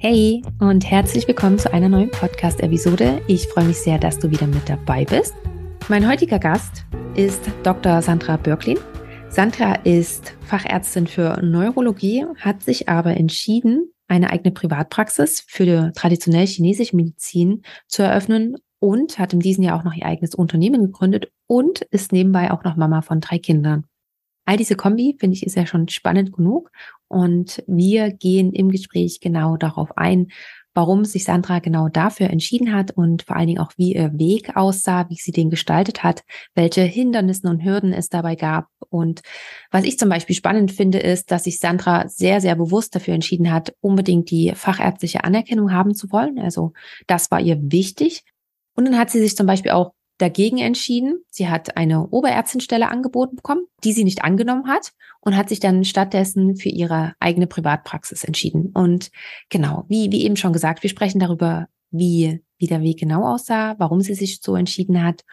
Hey und herzlich willkommen zu einer neuen Podcast-Episode. Ich freue mich sehr, dass du wieder mit dabei bist. Mein heutiger Gast ist Dr. Sandra Börklin. Sandra ist Fachärztin für Neurologie, hat sich aber entschieden, eine eigene Privatpraxis für die traditionelle chinesische Medizin zu eröffnen und hat in diesem Jahr auch noch ihr eigenes Unternehmen gegründet und ist nebenbei auch noch Mama von drei Kindern. All diese Kombi finde ich ist ja schon spannend genug und wir gehen im Gespräch genau darauf ein, warum sich Sandra genau dafür entschieden hat und vor allen Dingen auch, wie ihr Weg aussah, wie sie den gestaltet hat, welche Hindernisse und Hürden es dabei gab. Und was ich zum Beispiel spannend finde, ist, dass sich Sandra sehr, sehr bewusst dafür entschieden hat, unbedingt die fachärztliche Anerkennung haben zu wollen. Also das war ihr wichtig. Und dann hat sie sich zum Beispiel auch dagegen entschieden. Sie hat eine Oberärztinstelle angeboten bekommen, die sie nicht angenommen hat und hat sich dann stattdessen für ihre eigene Privatpraxis entschieden. Und genau, wie, wie eben schon gesagt, wir sprechen darüber, wie, wie der Weg genau aussah, warum sie sich so entschieden hat.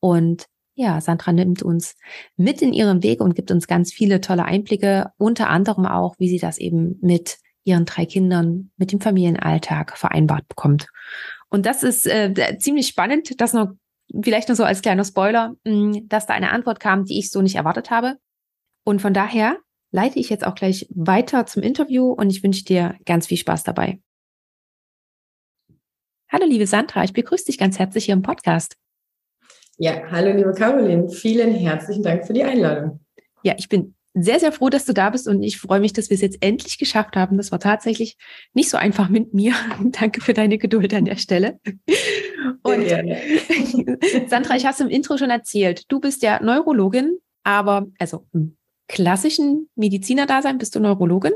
Und ja, Sandra nimmt uns mit in ihrem Weg und gibt uns ganz viele tolle Einblicke, unter anderem auch, wie sie das eben mit ihren drei Kindern, mit dem Familienalltag vereinbart bekommt. Und das ist äh, ziemlich spannend, das noch vielleicht nur so als kleiner Spoiler, mm, dass da eine Antwort kam, die ich so nicht erwartet habe. Und von daher leite ich jetzt auch gleich weiter zum Interview und ich wünsche dir ganz viel Spaß dabei. Hallo, liebe Sandra, ich begrüße dich ganz herzlich hier im Podcast. Ja, hallo, liebe Caroline. Vielen herzlichen Dank für die Einladung. Ja, ich bin sehr, sehr froh, dass du da bist und ich freue mich, dass wir es jetzt endlich geschafft haben. Das war tatsächlich nicht so einfach mit mir. Danke für deine Geduld an der Stelle. Und Sandra, ich habe es im Intro schon erzählt. Du bist ja Neurologin, aber also im klassischen Medizinerdasein bist du Neurologin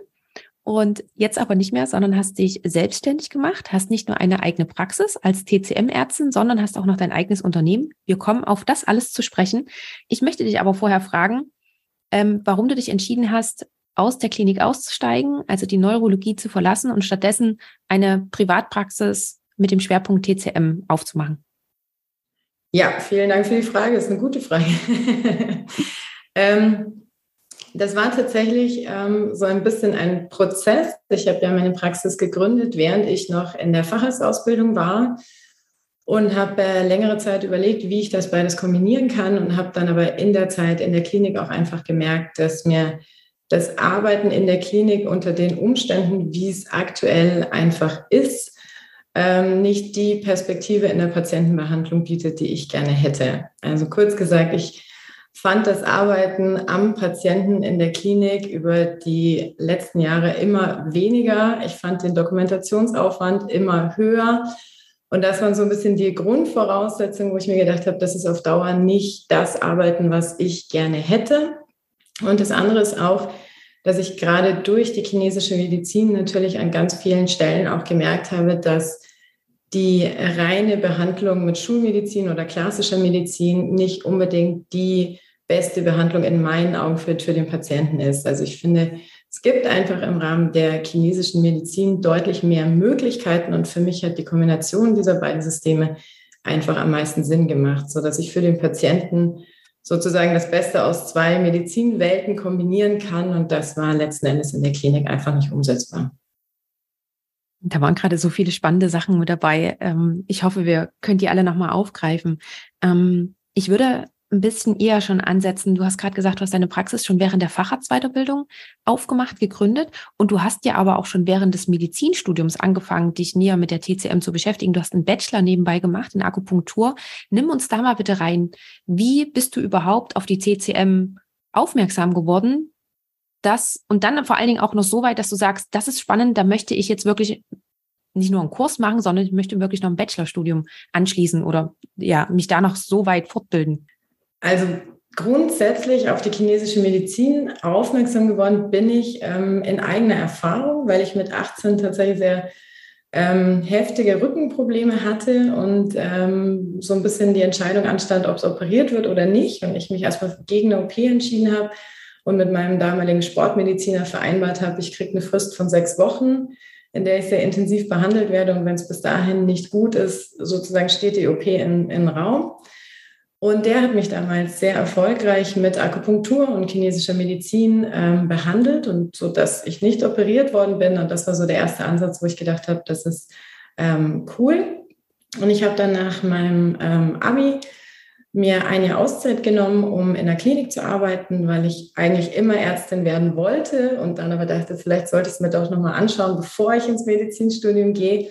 und jetzt aber nicht mehr, sondern hast dich selbstständig gemacht, hast nicht nur eine eigene Praxis als TCM-Ärztin, sondern hast auch noch dein eigenes Unternehmen. Wir kommen auf das alles zu sprechen. Ich möchte dich aber vorher fragen, ähm, warum du dich entschieden hast, aus der Klinik auszusteigen, also die Neurologie zu verlassen und stattdessen eine Privatpraxis mit dem Schwerpunkt TCM aufzumachen. Ja, vielen Dank für die Frage. Das ist eine gute Frage. ähm, das war tatsächlich ähm, so ein bisschen ein Prozess. Ich habe ja meine Praxis gegründet, während ich noch in der Facharztausbildung war und habe äh, längere Zeit überlegt, wie ich das beides kombinieren kann und habe dann aber in der Zeit in der Klinik auch einfach gemerkt, dass mir das Arbeiten in der Klinik unter den Umständen, wie es aktuell einfach ist, ähm, nicht die Perspektive in der Patientenbehandlung bietet, die ich gerne hätte. Also kurz gesagt, ich fand das Arbeiten am Patienten in der Klinik über die letzten Jahre immer weniger. Ich fand den Dokumentationsaufwand immer höher. Und das waren so ein bisschen die Grundvoraussetzungen, wo ich mir gedacht habe, das ist auf Dauer nicht das Arbeiten, was ich gerne hätte. Und das andere ist auch, dass ich gerade durch die chinesische Medizin natürlich an ganz vielen Stellen auch gemerkt habe, dass die reine Behandlung mit Schulmedizin oder klassischer Medizin nicht unbedingt die beste Behandlung in meinen Augen für, für den Patienten ist. Also ich finde, es gibt einfach im Rahmen der chinesischen Medizin deutlich mehr Möglichkeiten und für mich hat die Kombination dieser beiden Systeme einfach am meisten Sinn gemacht, so dass ich für den Patienten sozusagen das Beste aus zwei Medizinwelten kombinieren kann und das war letzten Endes in der Klinik einfach nicht umsetzbar. Da waren gerade so viele spannende Sachen mit dabei. Ähm, ich hoffe, wir können die alle nochmal aufgreifen. Ähm, ich würde ein bisschen eher schon ansetzen. Du hast gerade gesagt, du hast deine Praxis schon während der Facharztweiterbildung aufgemacht, gegründet und du hast ja aber auch schon während des Medizinstudiums angefangen, dich näher mit der TCM zu beschäftigen. Du hast einen Bachelor nebenbei gemacht in Akupunktur. Nimm uns da mal bitte rein. Wie bist du überhaupt auf die TCM aufmerksam geworden? Das und dann vor allen Dingen auch noch so weit, dass du sagst, das ist spannend, da möchte ich jetzt wirklich nicht nur einen Kurs machen, sondern ich möchte wirklich noch ein Bachelorstudium anschließen oder ja, mich da noch so weit fortbilden. Also grundsätzlich auf die chinesische Medizin aufmerksam geworden bin ich ähm, in eigener Erfahrung, weil ich mit 18 tatsächlich sehr ähm, heftige Rückenprobleme hatte und ähm, so ein bisschen die Entscheidung anstand, ob es operiert wird oder nicht. Und ich mich erstmal gegen eine OP entschieden habe und mit meinem damaligen Sportmediziner vereinbart habe, ich kriege eine Frist von sechs Wochen, in der ich sehr intensiv behandelt werde. Und wenn es bis dahin nicht gut ist, sozusagen steht die OP in, in Raum. Und der hat mich damals sehr erfolgreich mit Akupunktur und chinesischer Medizin ähm, behandelt und so, dass ich nicht operiert worden bin. Und das war so der erste Ansatz, wo ich gedacht habe, das ist ähm, cool. Und ich habe dann nach meinem ähm, Abi mir eine Auszeit genommen, um in der Klinik zu arbeiten, weil ich eigentlich immer Ärztin werden wollte und dann aber dachte, vielleicht sollte ich es mir doch nochmal anschauen, bevor ich ins Medizinstudium gehe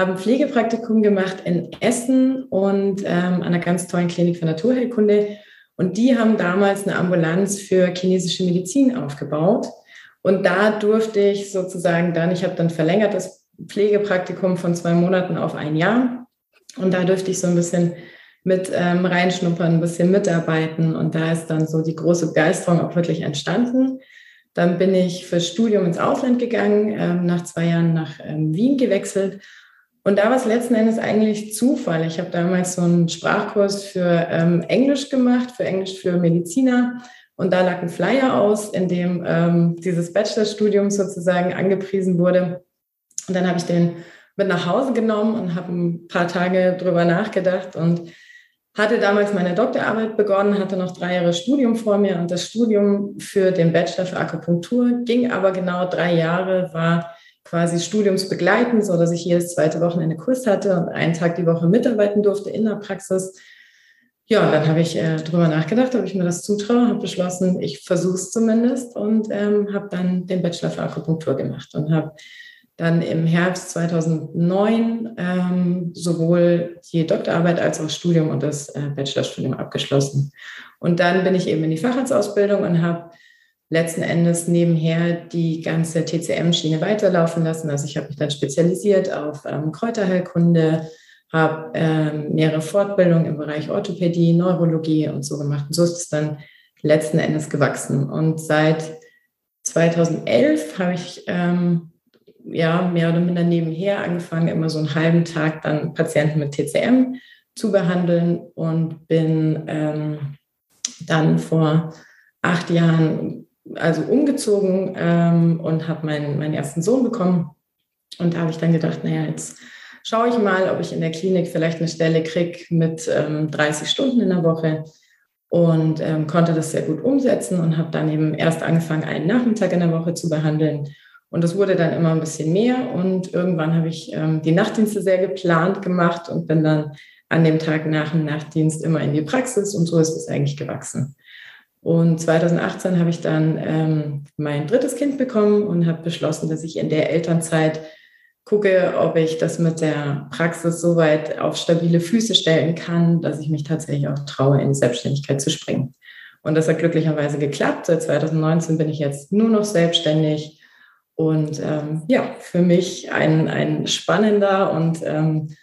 habe ein Pflegepraktikum gemacht in Essen und ähm, an einer ganz tollen Klinik für Naturheilkunde. Und die haben damals eine Ambulanz für chinesische Medizin aufgebaut. Und da durfte ich sozusagen dann, ich habe dann verlängert das Pflegepraktikum von zwei Monaten auf ein Jahr. Und da durfte ich so ein bisschen mit ähm, reinschnuppern, ein bisschen mitarbeiten. Und da ist dann so die große Begeisterung auch wirklich entstanden. Dann bin ich fürs Studium ins Ausland gegangen, ähm, nach zwei Jahren nach ähm, Wien gewechselt und da war es letzten Endes eigentlich Zufall. Ich habe damals so einen Sprachkurs für ähm, Englisch gemacht, für Englisch für Mediziner. Und da lag ein Flyer aus, in dem ähm, dieses Bachelorstudium sozusagen angepriesen wurde. Und dann habe ich den mit nach Hause genommen und habe ein paar Tage drüber nachgedacht und hatte damals meine Doktorarbeit begonnen, hatte noch drei Jahre Studium vor mir und das Studium für den Bachelor für Akupunktur ging aber genau drei Jahre, war quasi studiumsbegleitend, so dass ich jedes zweite Wochenende Kurs hatte und einen Tag die Woche mitarbeiten durfte in der Praxis. Ja, und dann habe ich äh, drüber nachgedacht, ob ich mir das zutraue, habe beschlossen, ich versuche es zumindest und ähm, habe dann den Bachelor für Akupunktur gemacht und habe dann im Herbst 2009 ähm, sowohl die Doktorarbeit als auch das Studium und das äh, Bachelorstudium abgeschlossen. Und dann bin ich eben in die Facharztausbildung und habe letzten Endes nebenher die ganze TCM-Schiene weiterlaufen lassen. Also ich habe mich dann spezialisiert auf ähm, Kräuterheilkunde, habe ähm, mehrere Fortbildungen im Bereich Orthopädie, Neurologie und so gemacht. Und so ist es dann letzten Endes gewachsen. Und seit 2011 habe ich ähm, ja mehr oder minder nebenher angefangen, immer so einen halben Tag dann Patienten mit TCM zu behandeln und bin ähm, dann vor acht Jahren also umgezogen ähm, und habe meinen, meinen ersten Sohn bekommen. Und da habe ich dann gedacht, naja, jetzt schaue ich mal, ob ich in der Klinik vielleicht eine Stelle kriege mit ähm, 30 Stunden in der Woche und ähm, konnte das sehr gut umsetzen und habe dann eben erst angefangen, einen Nachmittag in der Woche zu behandeln. Und das wurde dann immer ein bisschen mehr und irgendwann habe ich ähm, die Nachtdienste sehr geplant gemacht und bin dann an dem Tag nach dem Nachtdienst immer in die Praxis und so ist es eigentlich gewachsen. Und 2018 habe ich dann ähm, mein drittes Kind bekommen und habe beschlossen, dass ich in der Elternzeit gucke, ob ich das mit der Praxis so weit auf stabile Füße stellen kann, dass ich mich tatsächlich auch traue, in die Selbstständigkeit zu springen. Und das hat glücklicherweise geklappt. Seit 2019 bin ich jetzt nur noch selbstständig. Und ähm, ja, für mich ein, ein spannender und ähm,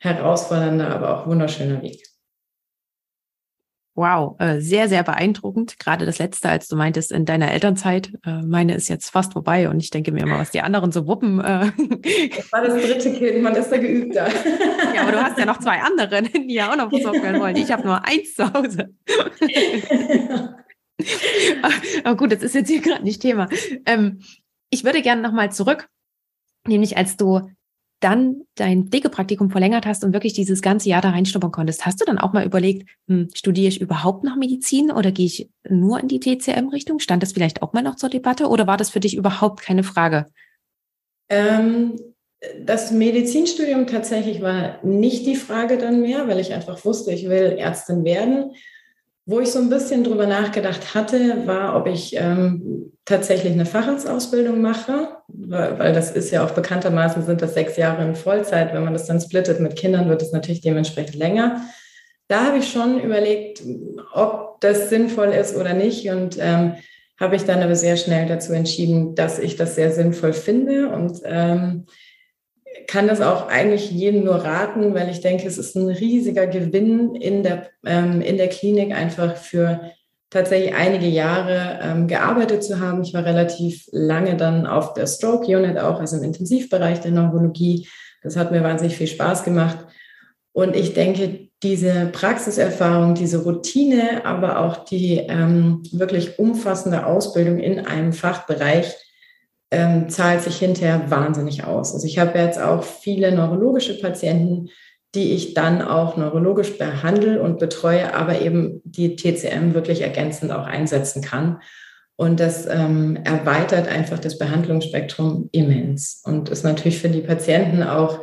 herausfordernder, aber auch wunderschöner Weg. Wow, äh, sehr, sehr beeindruckend. Gerade das letzte, als du meintest, in deiner Elternzeit, äh, meine ist jetzt fast vorbei und ich denke mir immer, was die anderen so wuppen. Äh. Das war das dritte Kind, man ist da geübt da. Ja, aber du hast ja noch zwei andere, die ja auch noch versorgt werden wollen. Ich habe nur eins zu Hause. aber gut, das ist jetzt hier gerade nicht Thema. Ähm, ich würde gerne nochmal zurück, nämlich als du dann dein Pflegepraktikum verlängert hast und wirklich dieses ganze Jahr da reinschnuppern konntest, hast du dann auch mal überlegt, hm, studiere ich überhaupt noch Medizin oder gehe ich nur in die TCM-Richtung? Stand das vielleicht auch mal noch zur Debatte oder war das für dich überhaupt keine Frage? Ähm, das Medizinstudium tatsächlich war nicht die Frage dann mehr, weil ich einfach wusste, ich will Ärztin werden. Wo ich so ein bisschen drüber nachgedacht hatte, war, ob ich ähm, tatsächlich eine Facharztausbildung mache, weil, weil, das ist ja auch bekanntermaßen sind das sechs Jahre in Vollzeit. Wenn man das dann splittet mit Kindern, wird es natürlich dementsprechend länger. Da habe ich schon überlegt, ob das sinnvoll ist oder nicht und ähm, habe ich dann aber sehr schnell dazu entschieden, dass ich das sehr sinnvoll finde und ähm, kann das auch eigentlich jedem nur raten, weil ich denke, es ist ein riesiger Gewinn in der, ähm, in der Klinik einfach für tatsächlich einige Jahre ähm, gearbeitet zu haben. Ich war relativ lange dann auf der Stroke Unit auch, also im Intensivbereich der Neurologie. Das hat mir wahnsinnig viel Spaß gemacht. Und ich denke, diese Praxiserfahrung, diese Routine, aber auch die ähm, wirklich umfassende Ausbildung in einem Fachbereich ähm, zahlt sich hinterher wahnsinnig aus. Also ich habe jetzt auch viele neurologische Patienten, die ich dann auch neurologisch behandle und betreue, aber eben die TCM wirklich ergänzend auch einsetzen kann. Und das ähm, erweitert einfach das Behandlungsspektrum immens und ist natürlich für die Patienten auch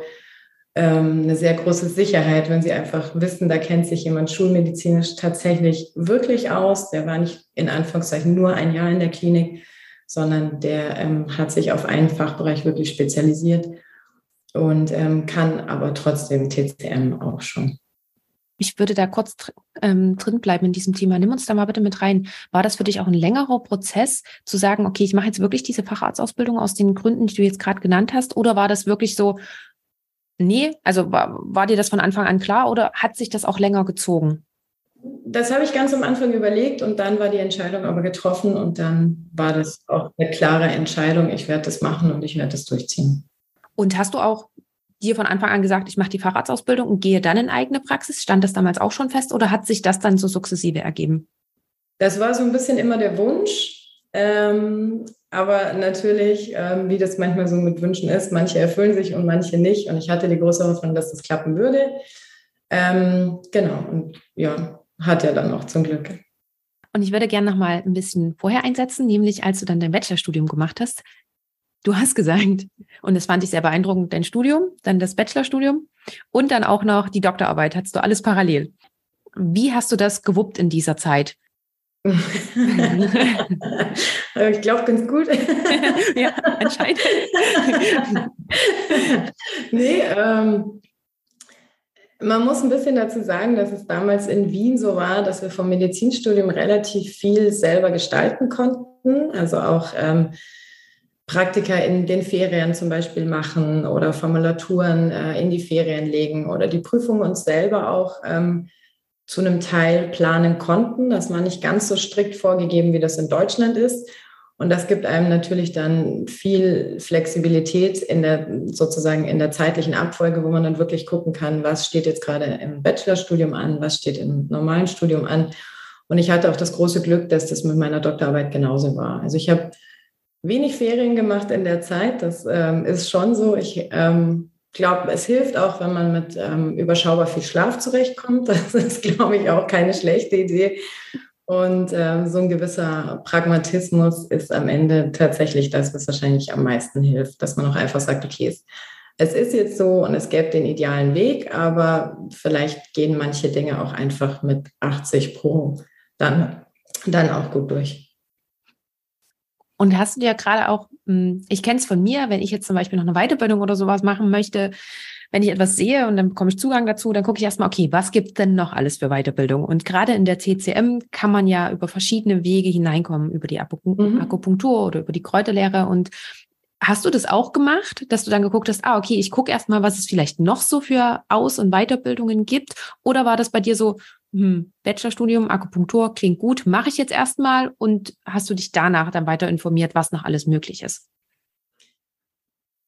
ähm, eine sehr große Sicherheit, wenn sie einfach wissen, da kennt sich jemand schulmedizinisch tatsächlich wirklich aus. Der war nicht in Anführungszeichen nur ein Jahr in der Klinik, sondern der ähm, hat sich auf einen Fachbereich wirklich spezialisiert und ähm, kann aber trotzdem TCM auch schon. Ich würde da kurz ähm, drin bleiben in diesem Thema. Nimm uns da mal bitte mit rein. War das für dich auch ein längerer Prozess, zu sagen, okay, ich mache jetzt wirklich diese Facharztausbildung aus den Gründen, die du jetzt gerade genannt hast? Oder war das wirklich so, nee, also war, war dir das von Anfang an klar oder hat sich das auch länger gezogen? Das habe ich ganz am Anfang überlegt und dann war die Entscheidung aber getroffen und dann war das auch eine klare Entscheidung, ich werde das machen und ich werde das durchziehen. Und hast du auch dir von Anfang an gesagt, ich mache die Facharztausbildung und gehe dann in eigene Praxis? Stand das damals auch schon fest oder hat sich das dann so sukzessive ergeben? Das war so ein bisschen immer der Wunsch. Ähm, aber natürlich, ähm, wie das manchmal so mit Wünschen ist, manche erfüllen sich und manche nicht. Und ich hatte die große Hoffnung, dass das klappen würde. Ähm, genau, und ja, hat ja dann auch zum Glück. Und ich würde gerne noch mal ein bisschen vorher einsetzen, nämlich als du dann dein Bachelorstudium gemacht hast. Du hast gesagt, und das fand ich sehr beeindruckend, dein Studium, dann das Bachelorstudium und dann auch noch die Doktorarbeit. Hattest du alles parallel. Wie hast du das gewuppt in dieser Zeit? ich glaube ganz gut. ja, anscheinend. nee, ähm, man muss ein bisschen dazu sagen, dass es damals in Wien so war, dass wir vom Medizinstudium relativ viel selber gestalten konnten. Also auch ähm, Praktika in den Ferien zum Beispiel machen oder Formulaturen äh, in die Ferien legen oder die Prüfung uns selber auch ähm, zu einem Teil planen konnten. Das war nicht ganz so strikt vorgegeben, wie das in Deutschland ist. Und das gibt einem natürlich dann viel Flexibilität in der sozusagen in der zeitlichen Abfolge, wo man dann wirklich gucken kann, was steht jetzt gerade im Bachelorstudium an, was steht im normalen Studium an. Und ich hatte auch das große Glück, dass das mit meiner Doktorarbeit genauso war. Also ich habe wenig Ferien gemacht in der Zeit. Das ähm, ist schon so. Ich ähm, glaube, es hilft auch, wenn man mit ähm, überschaubar viel Schlaf zurechtkommt. Das ist, glaube ich, auch keine schlechte Idee. Und ähm, so ein gewisser Pragmatismus ist am Ende tatsächlich das, was wahrscheinlich am meisten hilft, dass man auch einfach sagt, okay, es, es ist jetzt so und es gäbe den idealen Weg, aber vielleicht gehen manche Dinge auch einfach mit 80 Pro dann, dann auch gut durch. Und hast du dir gerade auch, hm, ich kenne es von mir, wenn ich jetzt zum Beispiel noch eine Weiterbildung oder sowas machen möchte, wenn ich etwas sehe und dann bekomme ich Zugang dazu, dann gucke ich erstmal, okay, was gibt denn noch alles für Weiterbildung? Und gerade in der TCM kann man ja über verschiedene Wege hineinkommen, über die mhm. Akupunktur oder über die Kräuterlehre. Und Hast du das auch gemacht, dass du dann geguckt hast, ah, okay, ich gucke erstmal, was es vielleicht noch so für Aus- und Weiterbildungen gibt? Oder war das bei dir so, hm, Bachelorstudium, Akupunktur klingt gut, mache ich jetzt erstmal und hast du dich danach dann weiter informiert, was noch alles möglich ist?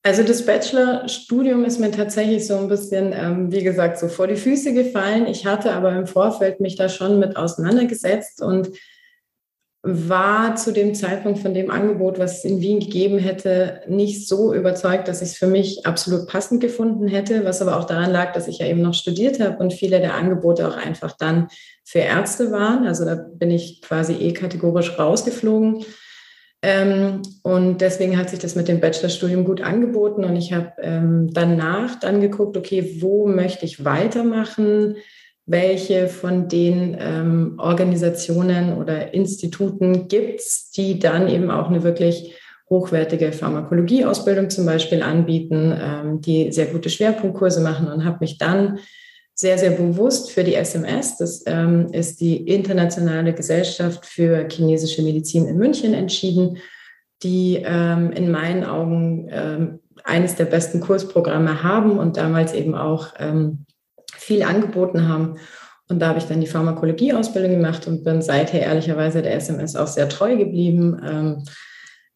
Also das Bachelorstudium ist mir tatsächlich so ein bisschen, ähm, wie gesagt, so vor die Füße gefallen. Ich hatte aber im Vorfeld mich da schon mit auseinandergesetzt und war zu dem Zeitpunkt von dem Angebot, was es in Wien gegeben hätte, nicht so überzeugt, dass ich es für mich absolut passend gefunden hätte, was aber auch daran lag, dass ich ja eben noch studiert habe und viele der Angebote auch einfach dann für Ärzte waren. Also da bin ich quasi eh kategorisch rausgeflogen. Ähm, und deswegen hat sich das mit dem Bachelorstudium gut angeboten und ich habe ähm, danach dann geguckt, okay, wo möchte ich weitermachen? welche von den ähm, Organisationen oder Instituten gibt es, die dann eben auch eine wirklich hochwertige Pharmakologieausbildung zum Beispiel anbieten, ähm, die sehr gute Schwerpunktkurse machen und habe mich dann sehr, sehr bewusst für die SMS, das ähm, ist die Internationale Gesellschaft für chinesische Medizin in München, entschieden, die ähm, in meinen Augen ähm, eines der besten Kursprogramme haben und damals eben auch ähm, viel angeboten haben. Und da habe ich dann die Pharmakologie-Ausbildung gemacht und bin seither ehrlicherweise der SMS auch sehr treu geblieben.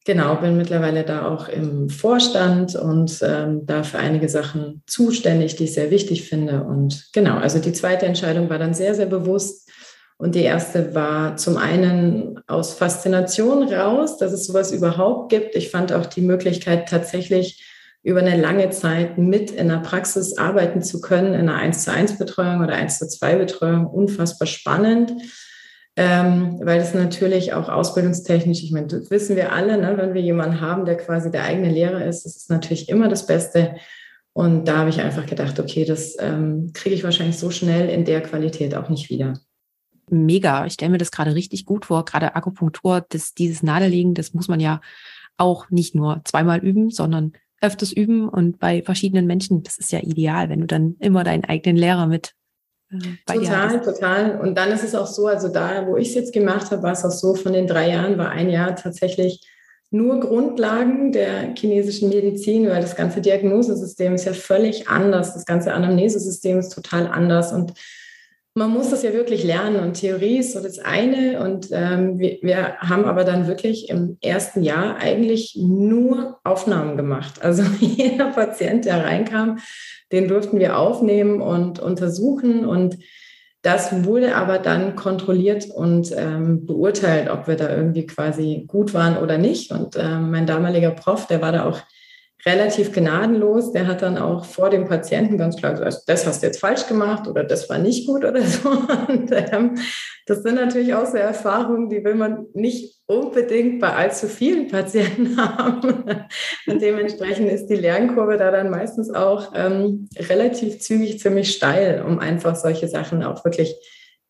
Genau, bin mittlerweile da auch im Vorstand und ähm, da für einige Sachen zuständig, die ich sehr wichtig finde. Und genau, also die zweite Entscheidung war dann sehr, sehr bewusst. Und die erste war zum einen aus Faszination raus, dass es sowas überhaupt gibt. Ich fand auch die Möglichkeit tatsächlich über eine lange Zeit mit in der Praxis arbeiten zu können, in einer 1 zu 1 Betreuung oder 1 zu 2 Betreuung, unfassbar spannend. Ähm, weil es natürlich auch ausbildungstechnisch, ich meine, das wissen wir alle, ne, wenn wir jemanden haben, der quasi der eigene Lehrer ist, das ist natürlich immer das Beste. Und da habe ich einfach gedacht, okay, das ähm, kriege ich wahrscheinlich so schnell in der Qualität auch nicht wieder. Mega. Ich stelle mir das gerade richtig gut vor. Gerade Akupunktur, das, dieses Nadellegen, das muss man ja auch nicht nur zweimal üben, sondern öfters üben und bei verschiedenen Menschen, das ist ja ideal, wenn du dann immer deinen eigenen Lehrer mit äh, total, total. Und dann ist es auch so, also da, wo ich es jetzt gemacht habe, war es auch so, von den drei Jahren war ein Jahr tatsächlich nur Grundlagen der chinesischen Medizin, weil das ganze Diagnosesystem ist ja völlig anders. Das ganze Anamnesesystem ist total anders. Und man muss das ja wirklich lernen und Theorie ist so das eine und ähm, wir, wir, haben aber dann wirklich im ersten Jahr eigentlich nur Aufnahmen gemacht. Also jeder Patient, der reinkam, den durften wir aufnehmen und untersuchen und das wurde aber dann kontrolliert und ähm, beurteilt, ob wir da irgendwie quasi gut waren oder nicht. Und ähm, mein damaliger Prof, der war da auch relativ gnadenlos. Der hat dann auch vor dem Patienten ganz klar gesagt, das hast du jetzt falsch gemacht oder das war nicht gut oder so. Und, ähm, das sind natürlich auch so Erfahrungen, die will man nicht unbedingt bei allzu vielen Patienten haben. Und dementsprechend ist die Lernkurve da dann meistens auch ähm, relativ zügig ziemlich steil, um einfach solche Sachen auch wirklich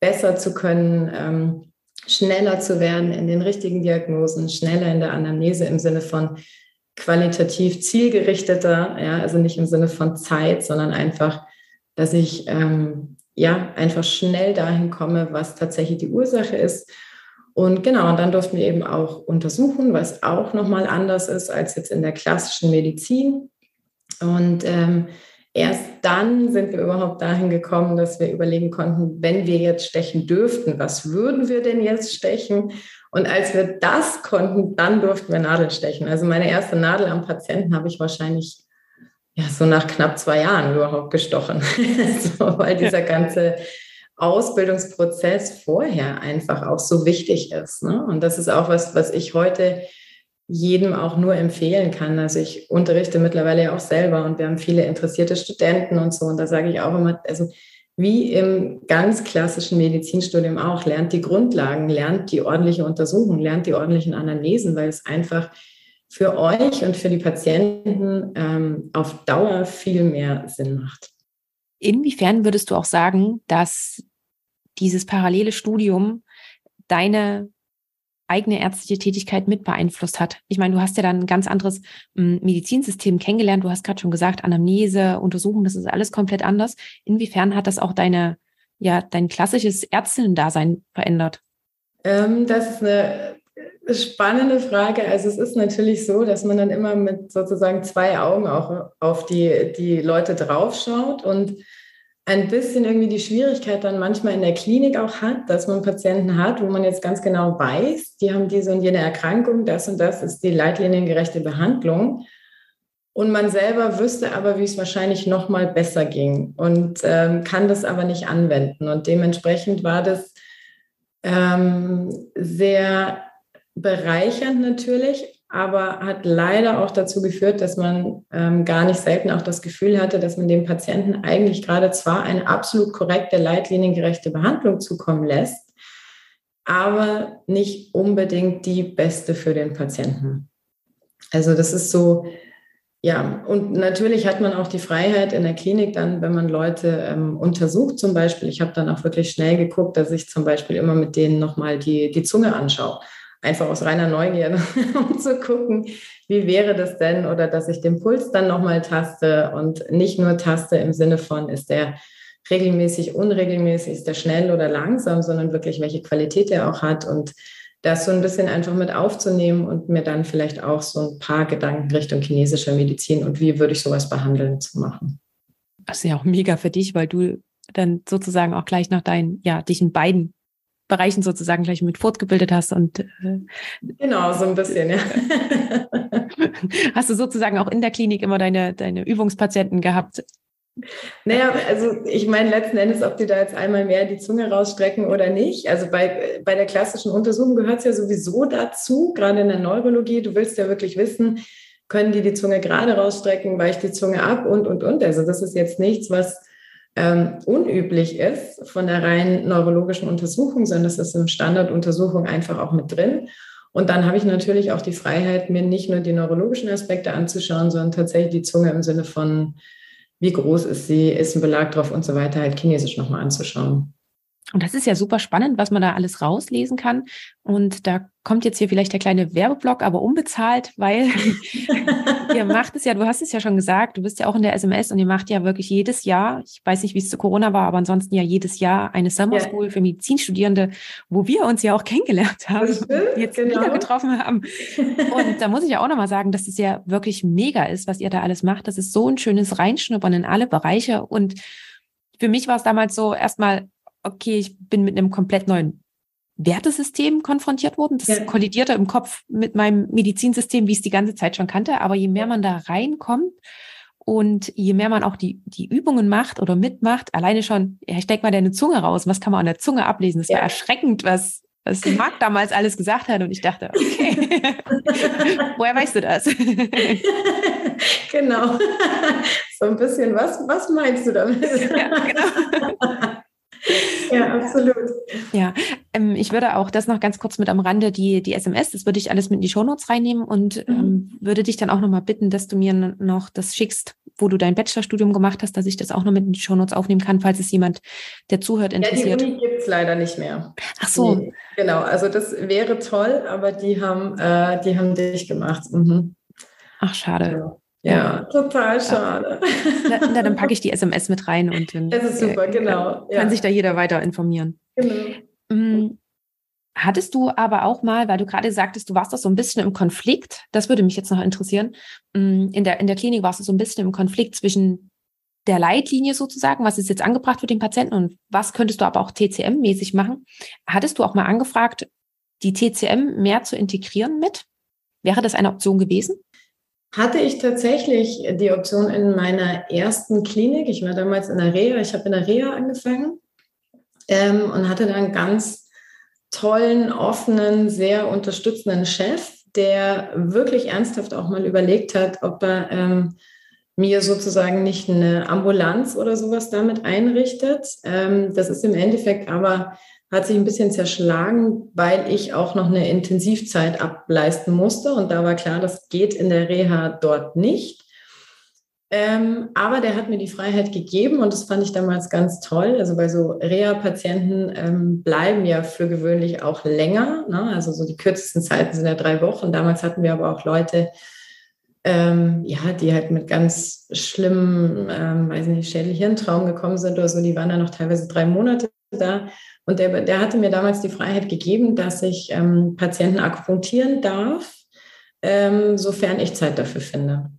besser zu können. Ähm, schneller zu werden in den richtigen Diagnosen, schneller in der Anamnese im Sinne von qualitativ zielgerichteter, ja, also nicht im Sinne von Zeit, sondern einfach, dass ich ähm, ja einfach schnell dahin komme, was tatsächlich die Ursache ist. Und genau, und dann durften wir eben auch untersuchen, was auch nochmal anders ist als jetzt in der klassischen Medizin. Und ähm, erst dann sind wir überhaupt dahin gekommen, dass wir überlegen konnten, wenn wir jetzt stechen dürften, was würden wir denn jetzt stechen? Und als wir das konnten, dann durften wir Nadeln stechen. Also meine erste Nadel am Patienten habe ich wahrscheinlich ja so nach knapp zwei Jahren überhaupt gestochen, so, weil dieser ganze Ausbildungsprozess vorher einfach auch so wichtig ist. Ne? Und das ist auch was, was ich heute jedem auch nur empfehlen kann. Also ich unterrichte mittlerweile ja auch selber und wir haben viele interessierte Studenten und so. Und da sage ich auch immer, also wie im ganz klassischen Medizinstudium auch, lernt die Grundlagen, lernt die ordentliche Untersuchung, lernt die ordentlichen Analysen, weil es einfach für euch und für die Patienten ähm, auf Dauer viel mehr Sinn macht. Inwiefern würdest du auch sagen, dass dieses parallele Studium deine eigene ärztliche Tätigkeit mit beeinflusst hat. Ich meine, du hast ja dann ein ganz anderes hm, Medizinsystem kennengelernt. Du hast gerade schon gesagt, Anamnese, Untersuchung, das ist alles komplett anders. Inwiefern hat das auch deine, ja, dein klassisches Ärztinnen-Dasein verändert? Ähm, das ist eine spannende Frage. Also es ist natürlich so, dass man dann immer mit sozusagen zwei Augen auch auf die, die Leute draufschaut und ein bisschen irgendwie die Schwierigkeit dann manchmal in der Klinik auch hat, dass man Patienten hat, wo man jetzt ganz genau weiß, die haben diese und jene Erkrankung, das und das ist die leitliniengerechte Behandlung. Und man selber wüsste aber, wie es wahrscheinlich noch mal besser ging und ähm, kann das aber nicht anwenden. Und dementsprechend war das ähm, sehr bereichernd natürlich, aber hat leider auch dazu geführt, dass man ähm, gar nicht selten auch das Gefühl hatte, dass man dem Patienten eigentlich gerade zwar eine absolut korrekte, leitliniengerechte Behandlung zukommen lässt, aber nicht unbedingt die beste für den Patienten. Also das ist so, ja, und natürlich hat man auch die Freiheit in der Klinik dann, wenn man Leute ähm, untersucht zum Beispiel. Ich habe dann auch wirklich schnell geguckt, dass ich zum Beispiel immer mit denen nochmal die, die Zunge anschaue einfach aus reiner Neugierde, um zu gucken, wie wäre das denn oder dass ich den Puls dann nochmal taste und nicht nur taste im Sinne von, ist der regelmäßig, unregelmäßig, ist der schnell oder langsam, sondern wirklich, welche Qualität er auch hat und das so ein bisschen einfach mit aufzunehmen und mir dann vielleicht auch so ein paar Gedanken Richtung chinesischer Medizin und wie würde ich sowas behandeln zu machen. Das ist ja auch mega für dich, weil du dann sozusagen auch gleich nach deinen, ja, dich in beiden Bereichen sozusagen gleich mit fortgebildet hast und äh, genau so ein bisschen ja hast du sozusagen auch in der Klinik immer deine deine Übungspatienten gehabt naja, also ich meine letzten Endes, ob die da jetzt einmal mehr die Zunge rausstrecken oder nicht. Also bei, bei der klassischen Untersuchung gehört es ja sowieso dazu, gerade in der Neurologie. Du willst ja wirklich wissen, können die die Zunge gerade rausstrecken, weicht die Zunge ab und, und, und. Also das ist jetzt nichts, was ähm, unüblich ist von der rein neurologischen Untersuchung, sondern das ist in Standarduntersuchung einfach auch mit drin. Und dann habe ich natürlich auch die Freiheit, mir nicht nur die neurologischen Aspekte anzuschauen, sondern tatsächlich die Zunge im Sinne von, wie groß ist sie, ist ein Belag drauf und so weiter, halt kinesisch nochmal anzuschauen. Und das ist ja super spannend, was man da alles rauslesen kann. Und da kommt jetzt hier vielleicht der kleine Werbeblock, aber unbezahlt, weil ihr macht es ja, du hast es ja schon gesagt, du bist ja auch in der SMS und ihr macht ja wirklich jedes Jahr, ich weiß nicht, wie es zu Corona war, aber ansonsten ja jedes Jahr eine Summer School ja. für Medizinstudierende, wo wir uns ja auch kennengelernt haben, jetzt genau. wieder getroffen haben. Und da muss ich ja auch nochmal sagen, dass es ja wirklich mega ist, was ihr da alles macht. Das ist so ein schönes Reinschnuppern in alle Bereiche und für mich war es damals so erstmal okay, ich bin mit einem komplett neuen Wertesystem konfrontiert worden. Das ja. kollidierte im Kopf mit meinem Medizinsystem, wie ich es die ganze Zeit schon kannte. Aber je mehr man da reinkommt und je mehr man auch die, die Übungen macht oder mitmacht, alleine schon, ja, steck mal deine Zunge raus. Was kann man an der Zunge ablesen? Das war erschreckend, was, was Marc damals alles gesagt hat. Und ich dachte, okay, woher weißt du das? genau. So ein bisschen, was, was meinst du damit? Ja, genau. Ja, absolut. Ja, ähm, ich würde auch das noch ganz kurz mit am Rande, die, die SMS, das würde ich alles mit in die Shownotes reinnehmen und mhm. ähm, würde dich dann auch nochmal bitten, dass du mir noch das schickst, wo du dein Bachelorstudium gemacht hast, dass ich das auch noch mit in die Shownotes aufnehmen kann, falls es jemand, der zuhört, interessiert. Ja, die Uni gibt es leider nicht mehr. Ach so. Nee, genau, also das wäre toll, aber die haben, äh, die haben dich gemacht. Mhm. Ach, schade. Ja. Ja, total schade. Na, na, dann packe ich die SMS mit rein und dann das ist super, genau. Kann, kann sich da jeder weiter informieren. Genau. Mm, hattest du aber auch mal, weil du gerade sagtest, du warst doch so ein bisschen im Konflikt, das würde mich jetzt noch interessieren. Mm, in der, in der Klinik warst du so ein bisschen im Konflikt zwischen der Leitlinie sozusagen, was ist jetzt angebracht für den Patienten und was könntest du aber auch TCM-mäßig machen. Hattest du auch mal angefragt, die TCM mehr zu integrieren mit? Wäre das eine Option gewesen? Hatte ich tatsächlich die Option in meiner ersten Klinik. Ich war damals in der Reha, ich habe in der Reha angefangen ähm, und hatte dann einen ganz tollen, offenen, sehr unterstützenden Chef, der wirklich ernsthaft auch mal überlegt hat, ob er ähm, mir sozusagen nicht eine Ambulanz oder sowas damit einrichtet. Ähm, das ist im Endeffekt aber hat sich ein bisschen zerschlagen, weil ich auch noch eine Intensivzeit ableisten musste. Und da war klar, das geht in der Reha dort nicht. Ähm, aber der hat mir die Freiheit gegeben und das fand ich damals ganz toll. Also bei so Reha-Patienten ähm, bleiben ja für gewöhnlich auch länger. Ne? Also so die kürzesten Zeiten sind ja drei Wochen. Damals hatten wir aber auch Leute, ähm, ja, die halt mit ganz schlimmen, ähm, weiß nicht, Schädel-Hirntraum gekommen sind oder so. Die waren dann noch teilweise drei Monate da. Und der, der hatte mir damals die Freiheit gegeben, dass ich ähm, Patienten akupunktieren darf, ähm, sofern ich Zeit dafür finde.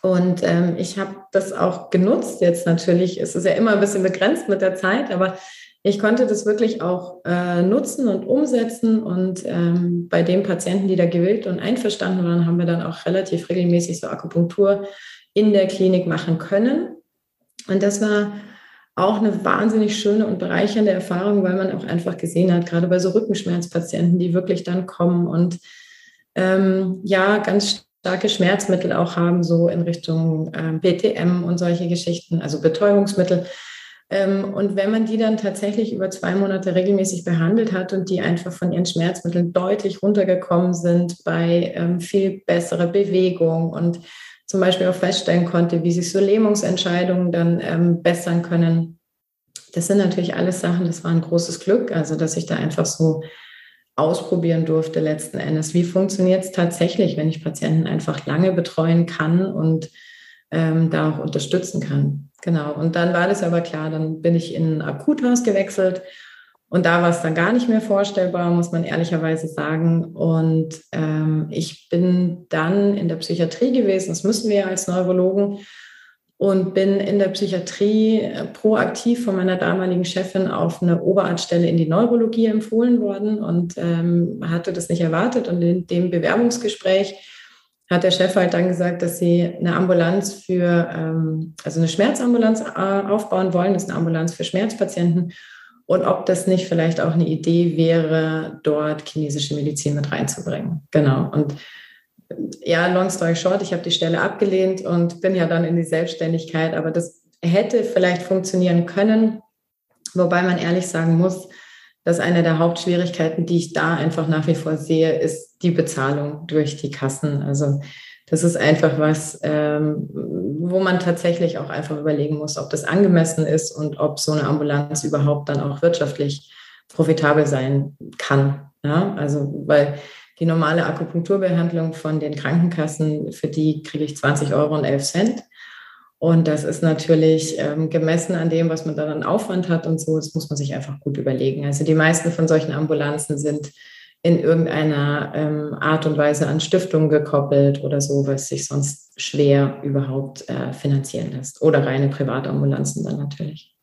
Und ähm, ich habe das auch genutzt. Jetzt natürlich ist es ja immer ein bisschen begrenzt mit der Zeit, aber ich konnte das wirklich auch äh, nutzen und umsetzen. Und ähm, bei den Patienten, die da gewillt und einverstanden waren, haben wir dann auch relativ regelmäßig so Akupunktur in der Klinik machen können. Und das war auch eine wahnsinnig schöne und bereichernde Erfahrung, weil man auch einfach gesehen hat, gerade bei so Rückenschmerzpatienten, die wirklich dann kommen und ähm, ja, ganz starke Schmerzmittel auch haben, so in Richtung äh, BTM und solche Geschichten, also Betäubungsmittel. Ähm, und wenn man die dann tatsächlich über zwei Monate regelmäßig behandelt hat und die einfach von ihren Schmerzmitteln deutlich runtergekommen sind bei ähm, viel besserer Bewegung und zum Beispiel auch feststellen konnte, wie sich so Lähmungsentscheidungen dann ähm, bessern können. Das sind natürlich alles Sachen, das war ein großes Glück, also dass ich da einfach so ausprobieren durfte letzten Endes. Wie funktioniert es tatsächlich, wenn ich Patienten einfach lange betreuen kann und ähm, da auch unterstützen kann? Genau. Und dann war das aber klar, dann bin ich in ein Akuthaus gewechselt und da war es dann gar nicht mehr vorstellbar, muss man ehrlicherweise sagen. Und ähm, ich bin dann in der Psychiatrie gewesen, das müssen wir als Neurologen. und bin in der Psychiatrie äh, proaktiv von meiner damaligen Chefin auf eine Oberarztstelle in die Neurologie empfohlen worden und ähm, hatte das nicht erwartet. Und in dem Bewerbungsgespräch hat der Chef halt dann gesagt, dass sie eine Ambulanz für, ähm, also eine Schmerzambulanz äh, aufbauen wollen. Das ist eine Ambulanz für Schmerzpatienten. Und ob das nicht vielleicht auch eine Idee wäre, dort chinesische Medizin mit reinzubringen. Genau. Und ja, long story short, ich habe die Stelle abgelehnt und bin ja dann in die Selbstständigkeit, aber das hätte vielleicht funktionieren können, wobei man ehrlich sagen muss, dass eine der Hauptschwierigkeiten, die ich da einfach nach wie vor sehe, ist die Bezahlung durch die Kassen. Also das ist einfach was, ähm, wo man tatsächlich auch einfach überlegen muss, ob das angemessen ist und ob so eine Ambulanz überhaupt dann auch wirtschaftlich profitabel sein kann. Ja, also weil die normale Akupunkturbehandlung von den Krankenkassen, für die kriege ich 20 Euro und 11 Cent. Und das ist natürlich ähm, gemessen an dem, was man dann an Aufwand hat und so, das muss man sich einfach gut überlegen. Also die meisten von solchen Ambulanzen sind in irgendeiner ähm, Art und Weise an Stiftungen gekoppelt oder so, was sich sonst schwer überhaupt äh, finanzieren lässt. Oder reine Privatambulanzen dann natürlich.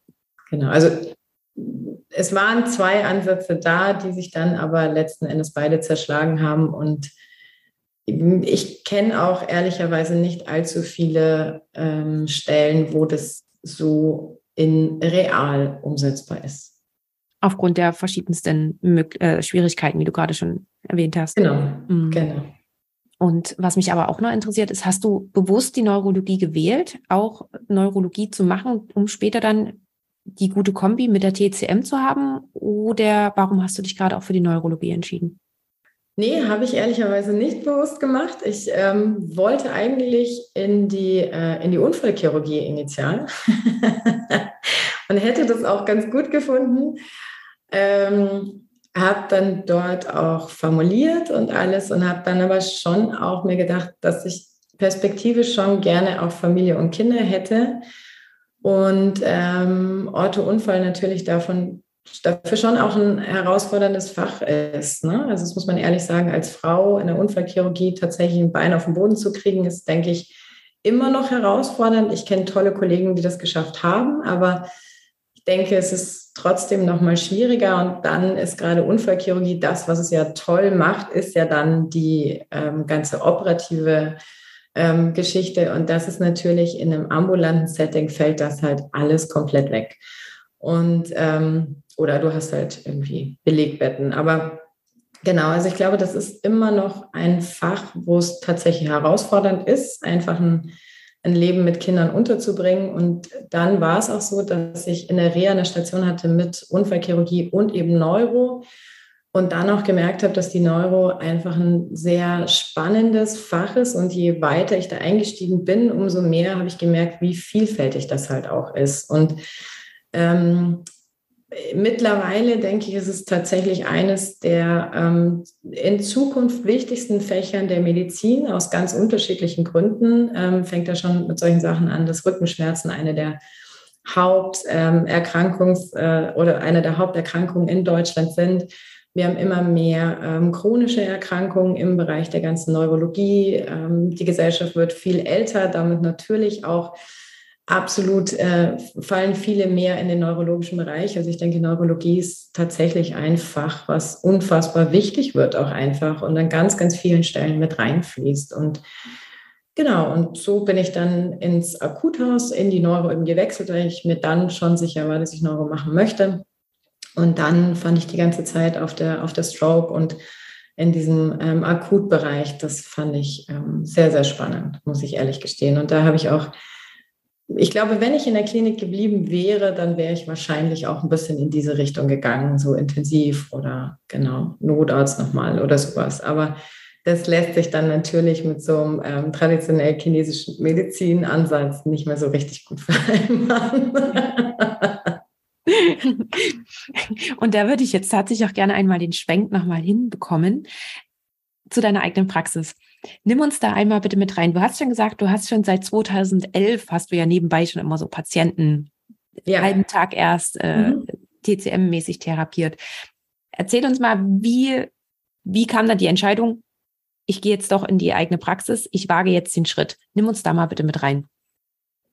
Genau. Also es waren zwei Ansätze da, die sich dann aber letzten Endes beide zerschlagen haben. Und ich kenne auch ehrlicherweise nicht allzu viele ähm, Stellen, wo das so in real umsetzbar ist. Aufgrund der verschiedensten äh, Schwierigkeiten, wie du gerade schon erwähnt hast. Genau, mhm. genau. Und was mich aber auch noch interessiert, ist, hast du bewusst die Neurologie gewählt, auch Neurologie zu machen, um später dann die gute Kombi mit der TCM zu haben? Oder warum hast du dich gerade auch für die Neurologie entschieden? Nee, habe ich ehrlicherweise nicht bewusst gemacht. Ich ähm, wollte eigentlich in die, äh, in die Unfallchirurgie initial und hätte das auch ganz gut gefunden. Ähm, habe dann dort auch formuliert und alles und habe dann aber schon auch mir gedacht, dass ich perspektivisch schon gerne auch Familie und Kinder hätte und ähm, Orthounfall natürlich davon dafür schon auch ein herausforderndes Fach ist. Ne? Also das muss man ehrlich sagen, als Frau in der Unfallchirurgie tatsächlich ein Bein auf den Boden zu kriegen, ist, denke ich, immer noch herausfordernd. Ich kenne tolle Kollegen, die das geschafft haben, aber ich denke, es ist trotzdem noch mal schwieriger. Und dann ist gerade Unfallchirurgie das, was es ja toll macht, ist ja dann die ähm, ganze operative ähm, Geschichte. Und das ist natürlich in einem ambulanten Setting fällt das halt alles komplett weg. Und ähm, oder du hast halt irgendwie Belegbetten. Aber genau, also ich glaube, das ist immer noch ein Fach, wo es tatsächlich herausfordernd ist, einfach ein, ein Leben mit Kindern unterzubringen. Und dann war es auch so, dass ich in der Reha eine Station hatte mit Unfallchirurgie und eben Neuro und dann auch gemerkt habe, dass die Neuro einfach ein sehr spannendes Fach ist und je weiter ich da eingestiegen bin, umso mehr habe ich gemerkt, wie vielfältig das halt auch ist. Und ähm, mittlerweile denke ich, ist es tatsächlich eines der ähm, in Zukunft wichtigsten Fächern der Medizin aus ganz unterschiedlichen Gründen. Ähm, fängt ja schon mit solchen Sachen an, dass Rückenschmerzen eine der Haupterkrankungs- äh, oder eine der Haupterkrankungen in Deutschland sind wir haben immer mehr ähm, chronische Erkrankungen im Bereich der ganzen Neurologie. Ähm, die Gesellschaft wird viel älter, damit natürlich auch absolut äh, fallen viele mehr in den neurologischen Bereich. Also ich denke, Neurologie ist tatsächlich ein Fach, was unfassbar wichtig wird, auch einfach und an ganz, ganz vielen Stellen mit reinfließt. Und Genau, und so bin ich dann ins Akuthaus in die Neuro eben gewechselt, weil ich mir dann schon sicher war, dass ich Neuro machen möchte. Und dann fand ich die ganze Zeit auf der, auf der Stroke und in diesem ähm, Akutbereich, das fand ich ähm, sehr, sehr spannend, muss ich ehrlich gestehen. Und da habe ich auch, ich glaube, wenn ich in der Klinik geblieben wäre, dann wäre ich wahrscheinlich auch ein bisschen in diese Richtung gegangen, so intensiv oder genau, Notarzt nochmal oder sowas. Aber das lässt sich dann natürlich mit so einem ähm, traditionell chinesischen Medizinansatz nicht mehr so richtig gut vereinbaren. Und da würde ich jetzt tatsächlich auch gerne einmal den Schwenk nochmal hinbekommen zu deiner eigenen Praxis. Nimm uns da einmal bitte mit rein. Du hast schon gesagt, du hast schon seit 2011, hast du ja nebenbei schon immer so Patienten, ja. halben Tag erst äh, mhm. TCM-mäßig therapiert. Erzähl uns mal, wie, wie kam da die Entscheidung, ich gehe jetzt doch in die eigene Praxis, ich wage jetzt den Schritt. Nimm uns da mal bitte mit rein.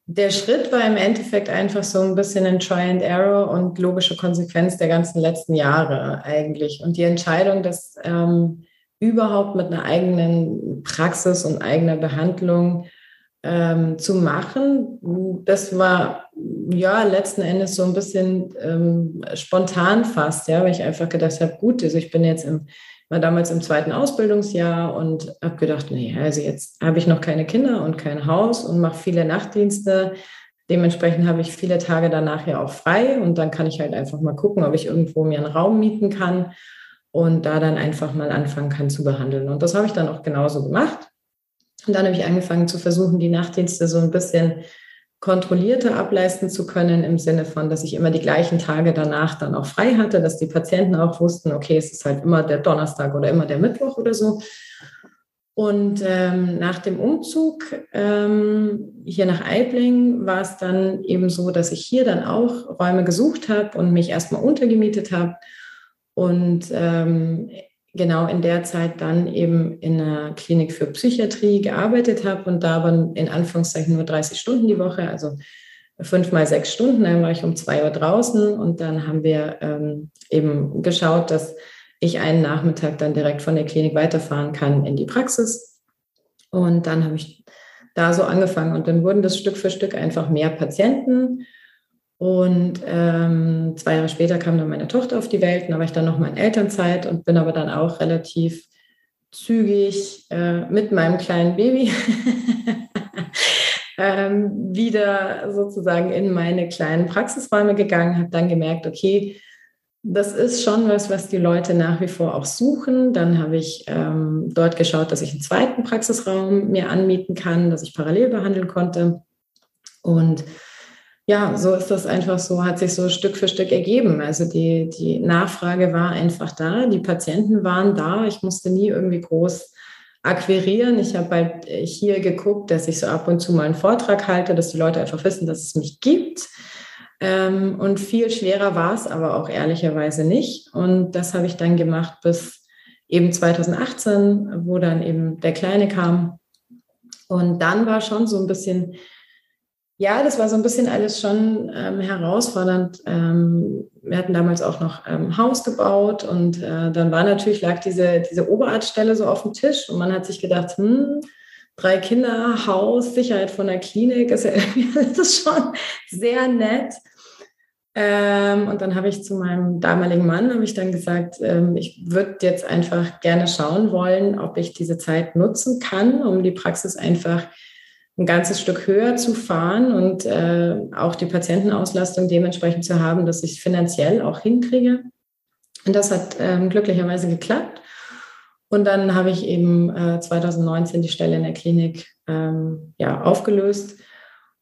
der Schritt war im Endeffekt einfach so ein bisschen ein Try and Error und logische Konsequenz der ganzen letzten Jahre eigentlich. Und die Entscheidung, das ähm, überhaupt mit einer eigenen Praxis und eigener Behandlung ähm, zu machen, das war ja letzten Endes so ein bisschen ähm, spontan fast, ja, weil ich einfach gedacht habe, gut, also ich bin jetzt im war damals im zweiten Ausbildungsjahr und habe gedacht, nee, also jetzt habe ich noch keine Kinder und kein Haus und mache viele Nachtdienste. Dementsprechend habe ich viele Tage danach ja auch frei und dann kann ich halt einfach mal gucken, ob ich irgendwo mir einen Raum mieten kann und da dann einfach mal anfangen kann zu behandeln. Und das habe ich dann auch genauso gemacht. Und dann habe ich angefangen zu versuchen, die Nachtdienste so ein bisschen kontrollierter ableisten zu können, im Sinne von, dass ich immer die gleichen Tage danach dann auch frei hatte, dass die Patienten auch wussten, okay, es ist halt immer der Donnerstag oder immer der Mittwoch oder so. Und ähm, nach dem Umzug ähm, hier nach Eibling war es dann eben so, dass ich hier dann auch Räume gesucht habe und mich erstmal untergemietet habe. Und ähm, genau in der Zeit dann eben in einer Klinik für Psychiatrie gearbeitet habe und da aber in Anführungszeichen nur 30 Stunden die Woche, also fünf mal sechs Stunden. Dann war ich um zwei Uhr draußen und dann haben wir ähm, eben geschaut, dass ich einen Nachmittag dann direkt von der Klinik weiterfahren kann in die Praxis. Und dann habe ich da so angefangen und dann wurden das Stück für Stück einfach mehr Patienten. Und ähm, zwei Jahre später kam dann meine Tochter auf die Welt, da war ich dann noch mal in Elternzeit und bin aber dann auch relativ zügig äh, mit meinem kleinen Baby ähm, wieder sozusagen in meine kleinen Praxisräume gegangen, habe dann gemerkt, okay, das ist schon was, was die Leute nach wie vor auch suchen. Dann habe ich ähm, dort geschaut, dass ich einen zweiten Praxisraum mir anmieten kann, dass ich parallel behandeln konnte. Und ja, so ist das einfach so, hat sich so Stück für Stück ergeben. Also die, die Nachfrage war einfach da, die Patienten waren da. Ich musste nie irgendwie groß akquirieren. Ich habe halt hier geguckt, dass ich so ab und zu mal einen Vortrag halte, dass die Leute einfach wissen, dass es mich gibt. Ähm, und viel schwerer war es aber auch ehrlicherweise nicht. Und das habe ich dann gemacht bis eben 2018, wo dann eben der Kleine kam. Und dann war schon so ein bisschen ja, das war so ein bisschen alles schon ähm, herausfordernd. Ähm, wir hatten damals auch noch ähm, Haus gebaut und äh, dann war natürlich, lag diese, diese Oberarztstelle so auf dem Tisch und man hat sich gedacht, hm, drei Kinder, Haus, Sicherheit von der Klinik, ist ja das ist schon sehr nett. Ähm, und dann habe ich zu meinem damaligen Mann, habe ich dann gesagt, ähm, ich würde jetzt einfach gerne schauen wollen, ob ich diese Zeit nutzen kann, um die Praxis einfach ein ganzes Stück höher zu fahren und äh, auch die Patientenauslastung dementsprechend zu haben, dass ich finanziell auch hinkriege. Und das hat ähm, glücklicherweise geklappt. Und dann habe ich eben äh, 2019 die Stelle in der Klinik ähm, ja, aufgelöst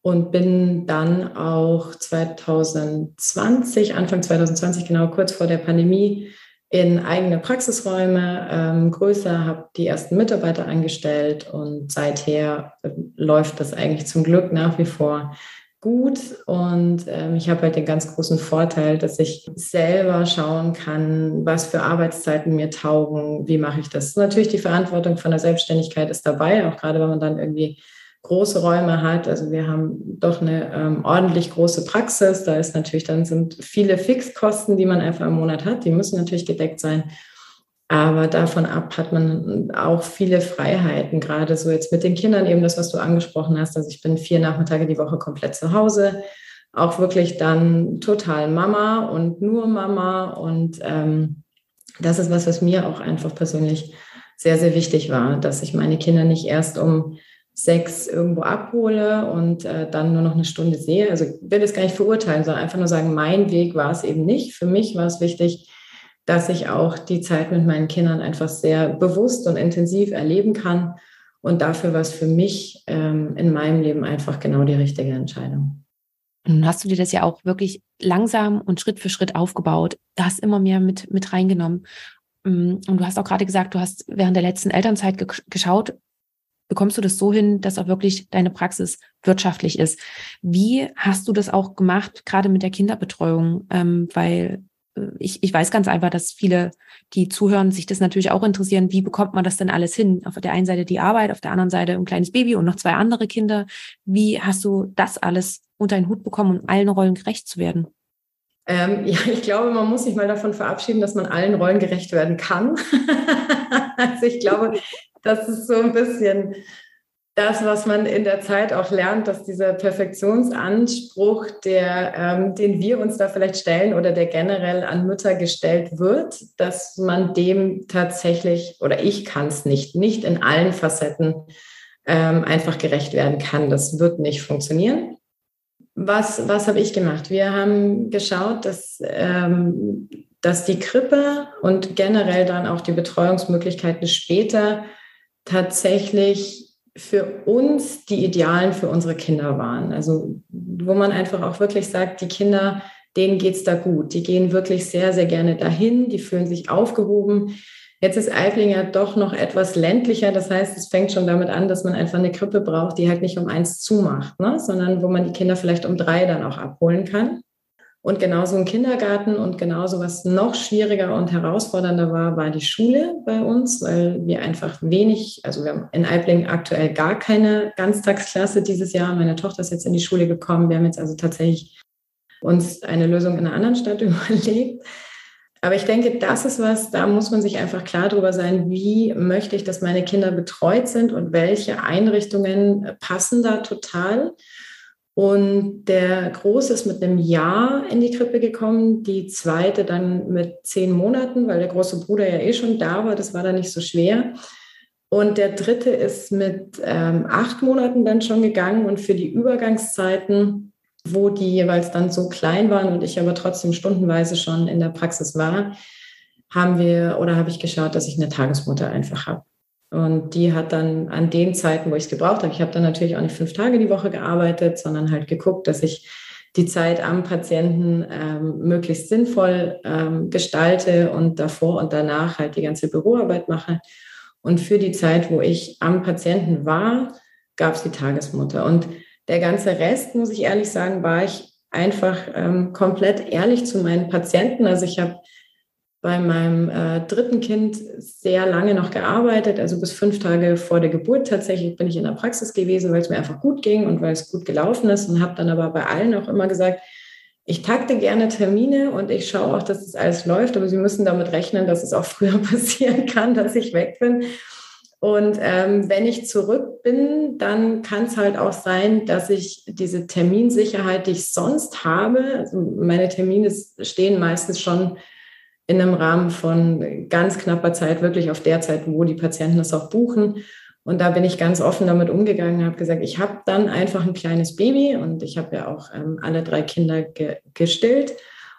und bin dann auch 2020, Anfang 2020, genau kurz vor der Pandemie, in eigene Praxisräume ähm, größer, habe die ersten Mitarbeiter angestellt und seither äh, läuft das eigentlich zum Glück nach wie vor gut. Und ähm, ich habe halt den ganz großen Vorteil, dass ich selber schauen kann, was für Arbeitszeiten mir taugen, wie mache ich das. Natürlich die Verantwortung von der Selbstständigkeit ist dabei, auch gerade wenn man dann irgendwie große Räume hat. Also wir haben doch eine ähm, ordentlich große Praxis. Da ist natürlich dann sind viele Fixkosten, die man einfach im Monat hat. Die müssen natürlich gedeckt sein. Aber davon ab hat man auch viele Freiheiten, gerade so jetzt mit den Kindern eben das, was du angesprochen hast. Also ich bin vier Nachmittage die Woche komplett zu Hause, auch wirklich dann total Mama und nur Mama. Und ähm, das ist was, was mir auch einfach persönlich sehr, sehr wichtig war, dass ich meine Kinder nicht erst um sechs irgendwo abhole und äh, dann nur noch eine Stunde sehe. Also ich will das gar nicht verurteilen, sondern einfach nur sagen, mein Weg war es eben nicht. Für mich war es wichtig, dass ich auch die Zeit mit meinen Kindern einfach sehr bewusst und intensiv erleben kann. Und dafür war es für mich ähm, in meinem Leben einfach genau die richtige Entscheidung. Nun hast du dir das ja auch wirklich langsam und Schritt für Schritt aufgebaut. Du hast immer mehr mit, mit reingenommen. Mm, und du hast auch gerade gesagt, du hast während der letzten Elternzeit ge geschaut, bekommst du das so hin, dass auch wirklich deine Praxis wirtschaftlich ist. Wie hast du das auch gemacht, gerade mit der Kinderbetreuung? Ähm, weil ich, ich weiß ganz einfach, dass viele, die zuhören, sich das natürlich auch interessieren, wie bekommt man das denn alles hin? Auf der einen Seite die Arbeit, auf der anderen Seite ein kleines Baby und noch zwei andere Kinder. Wie hast du das alles unter einen Hut bekommen, um allen Rollen gerecht zu werden? Ähm, ja, ich glaube, man muss sich mal davon verabschieden, dass man allen Rollen gerecht werden kann. also ich glaube, das ist so ein bisschen das, was man in der Zeit auch lernt, dass dieser Perfektionsanspruch, der, ähm, den wir uns da vielleicht stellen oder der generell an Mütter gestellt wird, dass man dem tatsächlich, oder ich kann es nicht, nicht in allen Facetten ähm, einfach gerecht werden kann. Das wird nicht funktionieren. Was, was habe ich gemacht? Wir haben geschaut, dass, ähm, dass die Krippe und generell dann auch die Betreuungsmöglichkeiten später tatsächlich für uns die Idealen für unsere Kinder waren. Also wo man einfach auch wirklich sagt, die Kinder, denen geht es da gut. Die gehen wirklich sehr, sehr gerne dahin, die fühlen sich aufgehoben. Jetzt ist Eibling ja doch noch etwas ländlicher. Das heißt, es fängt schon damit an, dass man einfach eine Krippe braucht, die halt nicht um eins zumacht, ne? sondern wo man die Kinder vielleicht um drei dann auch abholen kann. Und genauso ein Kindergarten und genauso was noch schwieriger und herausfordernder war, war die Schule bei uns, weil wir einfach wenig, also wir haben in Eibling aktuell gar keine Ganztagsklasse dieses Jahr. Meine Tochter ist jetzt in die Schule gekommen. Wir haben jetzt also tatsächlich uns eine Lösung in einer anderen Stadt überlegt. Aber ich denke, das ist was, da muss man sich einfach klar darüber sein, wie möchte ich, dass meine Kinder betreut sind und welche Einrichtungen passen da total. Und der Große ist mit einem Jahr in die Krippe gekommen, die zweite dann mit zehn Monaten, weil der große Bruder ja eh schon da war, das war dann nicht so schwer. Und der dritte ist mit ähm, acht Monaten dann schon gegangen und für die Übergangszeiten, wo die jeweils dann so klein waren und ich aber trotzdem stundenweise schon in der Praxis war, haben wir oder habe ich geschaut, dass ich eine Tagesmutter einfach habe. Und die hat dann an den Zeiten, wo ich es gebraucht habe, ich habe dann natürlich auch nicht fünf Tage die Woche gearbeitet, sondern halt geguckt, dass ich die Zeit am Patienten ähm, möglichst sinnvoll ähm, gestalte und davor und danach halt die ganze Büroarbeit mache. Und für die Zeit, wo ich am Patienten war, gab es die Tagesmutter. Und der ganze Rest, muss ich ehrlich sagen, war ich einfach ähm, komplett ehrlich zu meinen Patienten. Also ich habe bei meinem äh, dritten Kind sehr lange noch gearbeitet, also bis fünf Tage vor der Geburt tatsächlich bin ich in der Praxis gewesen, weil es mir einfach gut ging und weil es gut gelaufen ist und habe dann aber bei allen auch immer gesagt, ich takte gerne Termine und ich schaue auch, dass das alles läuft, aber Sie müssen damit rechnen, dass es auch früher passieren kann, dass ich weg bin. Und ähm, wenn ich zurück bin, dann kann es halt auch sein, dass ich diese Terminsicherheit, die ich sonst habe, also meine Termine stehen meistens schon in einem Rahmen von ganz knapper Zeit, wirklich auf der Zeit, wo die Patienten das auch buchen. Und da bin ich ganz offen damit umgegangen, habe gesagt, ich habe dann einfach ein kleines Baby und ich habe ja auch ähm, alle drei Kinder ge gestillt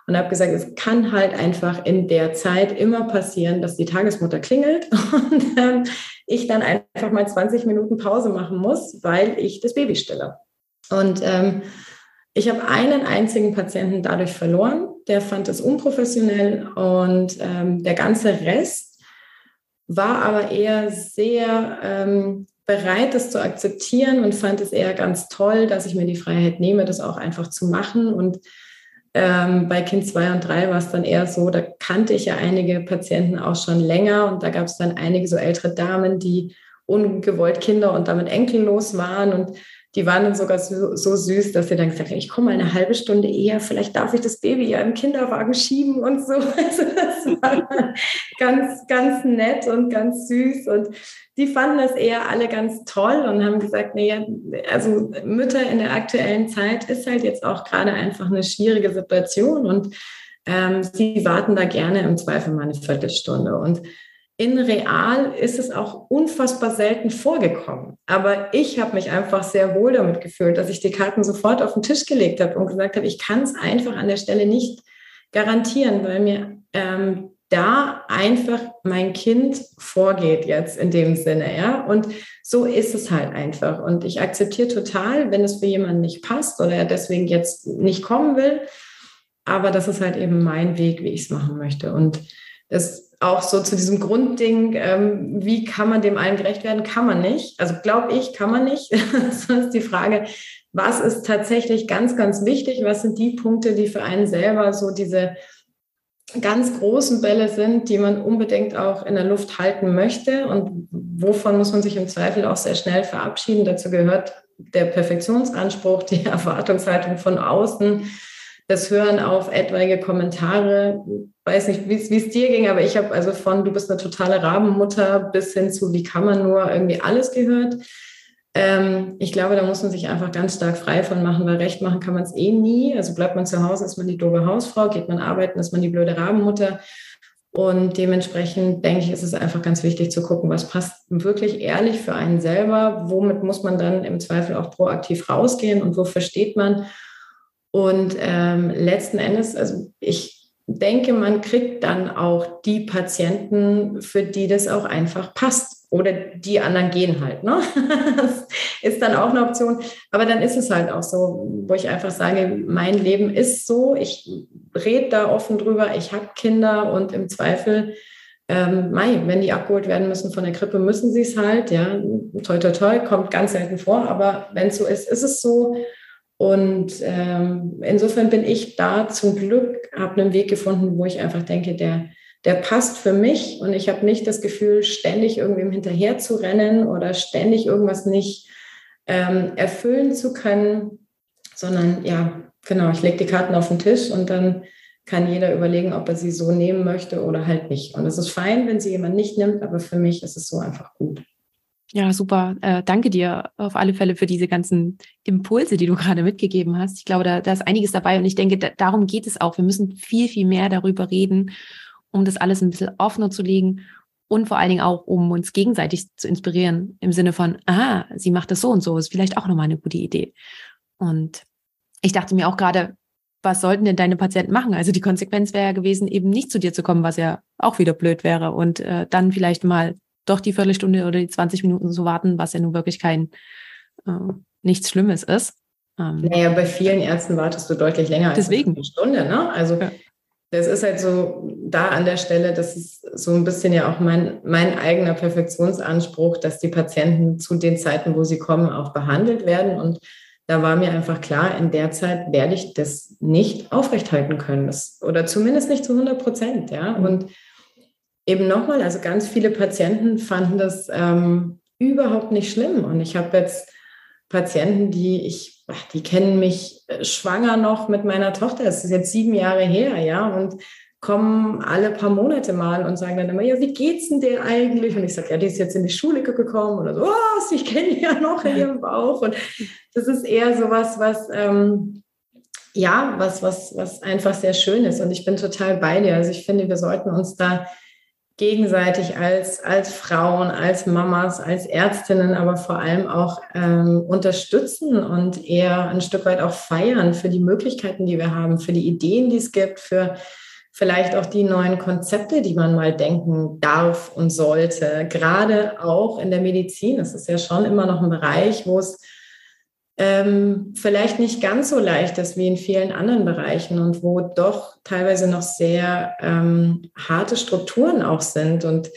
und habe gesagt, es kann halt einfach in der Zeit immer passieren, dass die Tagesmutter klingelt und ähm, ich dann einfach mal 20 Minuten Pause machen muss, weil ich das Baby stille. Und ähm, ich habe einen einzigen Patienten dadurch verloren. Der fand es unprofessionell und ähm, der ganze Rest war aber eher sehr ähm, bereit, das zu akzeptieren und fand es eher ganz toll, dass ich mir die Freiheit nehme, das auch einfach zu machen. Und ähm, bei Kind 2 und 3 war es dann eher so, da kannte ich ja einige Patienten auch schon länger und da gab es dann einige so ältere Damen, die ungewollt Kinder und damit enkellos waren und die waren dann sogar so, so süß, dass sie dann gesagt haben, ich komme mal eine halbe Stunde eher, vielleicht darf ich das Baby ja im Kinderwagen schieben und so. Also das war ganz, ganz nett und ganz süß. Und die fanden das eher alle ganz toll und haben gesagt, naja, also Mütter in der aktuellen Zeit ist halt jetzt auch gerade einfach eine schwierige Situation und ähm, sie warten da gerne im Zweifel mal eine Viertelstunde. Und in real ist es auch unfassbar selten vorgekommen. Aber ich habe mich einfach sehr wohl damit gefühlt, dass ich die Karten sofort auf den Tisch gelegt habe und gesagt habe, ich kann es einfach an der Stelle nicht garantieren, weil mir ähm, da einfach mein Kind vorgeht jetzt in dem Sinne, ja. Und so ist es halt einfach. Und ich akzeptiere total, wenn es für jemanden nicht passt oder er deswegen jetzt nicht kommen will. Aber das ist halt eben mein Weg, wie ich es machen möchte. Und das auch so zu diesem Grundding, ähm, wie kann man dem allen gerecht werden? Kann man nicht. Also glaube ich, kann man nicht. das ist die Frage, was ist tatsächlich ganz, ganz wichtig? Was sind die Punkte, die für einen selber so diese ganz großen Bälle sind, die man unbedingt auch in der Luft halten möchte und wovon muss man sich im Zweifel auch sehr schnell verabschieden. Dazu gehört der Perfektionsanspruch, die Erwartungshaltung von außen, das Hören auf etwaige Kommentare. Weiß nicht, wie es dir ging, aber ich habe also von du bist eine totale Rabenmutter bis hin zu wie kann man nur irgendwie alles gehört. Ähm, ich glaube, da muss man sich einfach ganz stark frei von machen, weil recht machen kann man es eh nie. Also bleibt man zu Hause, ist man die doofe Hausfrau, geht man arbeiten, ist man die blöde Rabenmutter. Und dementsprechend denke ich, ist es einfach ganz wichtig zu gucken, was passt wirklich ehrlich für einen selber, womit muss man dann im Zweifel auch proaktiv rausgehen und wo versteht man. Und ähm, letzten Endes, also ich denke, man kriegt dann auch die Patienten, für die das auch einfach passt. Oder die anderen gehen halt. Ne? Das ist dann auch eine Option. Aber dann ist es halt auch so, wo ich einfach sage, mein Leben ist so. Ich rede da offen drüber. Ich habe Kinder und im Zweifel, ähm, mei, wenn die abgeholt werden müssen von der Krippe, müssen sie es halt. Ja, toi, toi, toi, kommt ganz selten vor. Aber wenn es so ist, ist es so. Und ähm, insofern bin ich da zum Glück, habe einen Weg gefunden, wo ich einfach denke, der, der passt für mich und ich habe nicht das Gefühl, ständig irgendwem hinterher zu rennen oder ständig irgendwas nicht ähm, erfüllen zu können, sondern ja, genau, ich lege die Karten auf den Tisch und dann kann jeder überlegen, ob er sie so nehmen möchte oder halt nicht. Und es ist fein, wenn sie jemand nicht nimmt, aber für mich ist es so einfach gut. Ja, super. Äh, danke dir auf alle Fälle für diese ganzen Impulse, die du gerade mitgegeben hast. Ich glaube, da, da ist einiges dabei und ich denke, da, darum geht es auch. Wir müssen viel, viel mehr darüber reden um das alles ein bisschen offener zu legen und vor allen Dingen auch, um uns gegenseitig zu inspirieren im Sinne von, aha, sie macht das so und so, ist vielleicht auch nochmal eine gute Idee. Und ich dachte mir auch gerade, was sollten denn deine Patienten machen? Also die Konsequenz wäre ja gewesen, eben nicht zu dir zu kommen, was ja auch wieder blöd wäre und äh, dann vielleicht mal doch die Viertelstunde oder die 20 Minuten zu warten, was ja nun wirklich kein äh, nichts Schlimmes ist. Ähm, naja, bei vielen Ärzten wartest du deutlich länger deswegen. als eine Stunde. Ne? Also ja das ist halt so da an der Stelle, das ist so ein bisschen ja auch mein, mein eigener Perfektionsanspruch, dass die Patienten zu den Zeiten, wo sie kommen, auch behandelt werden. Und da war mir einfach klar, in der Zeit werde ich das nicht aufrechthalten können. Das, oder zumindest nicht zu 100 Prozent. Ja? Mhm. Und eben nochmal, also ganz viele Patienten fanden das ähm, überhaupt nicht schlimm. Und ich habe jetzt Patienten, die ich, die kennen mich äh, schwanger noch mit meiner Tochter. Das ist jetzt sieben Jahre her, ja, und kommen alle paar Monate mal und sagen dann immer, ja, wie geht's denn dir eigentlich? Und ich sage, ja, die ist jetzt in die Schule gekommen oder so, was, ich kenne ja noch in ihrem Bauch. Und das ist eher sowas, was, ähm, ja, was, was, was einfach sehr schön ist. Und ich bin total bei dir. Also ich finde, wir sollten uns da gegenseitig als, als Frauen, als Mamas, als Ärztinnen, aber vor allem auch ähm, unterstützen und eher ein Stück weit auch feiern für die Möglichkeiten, die wir haben, für die Ideen, die es gibt, für vielleicht auch die neuen Konzepte, die man mal denken darf und sollte. Gerade auch in der Medizin. Es ist ja schon immer noch ein Bereich, wo es ähm, vielleicht nicht ganz so leicht ist wie in vielen anderen Bereichen und wo doch teilweise noch sehr ähm, harte Strukturen auch sind und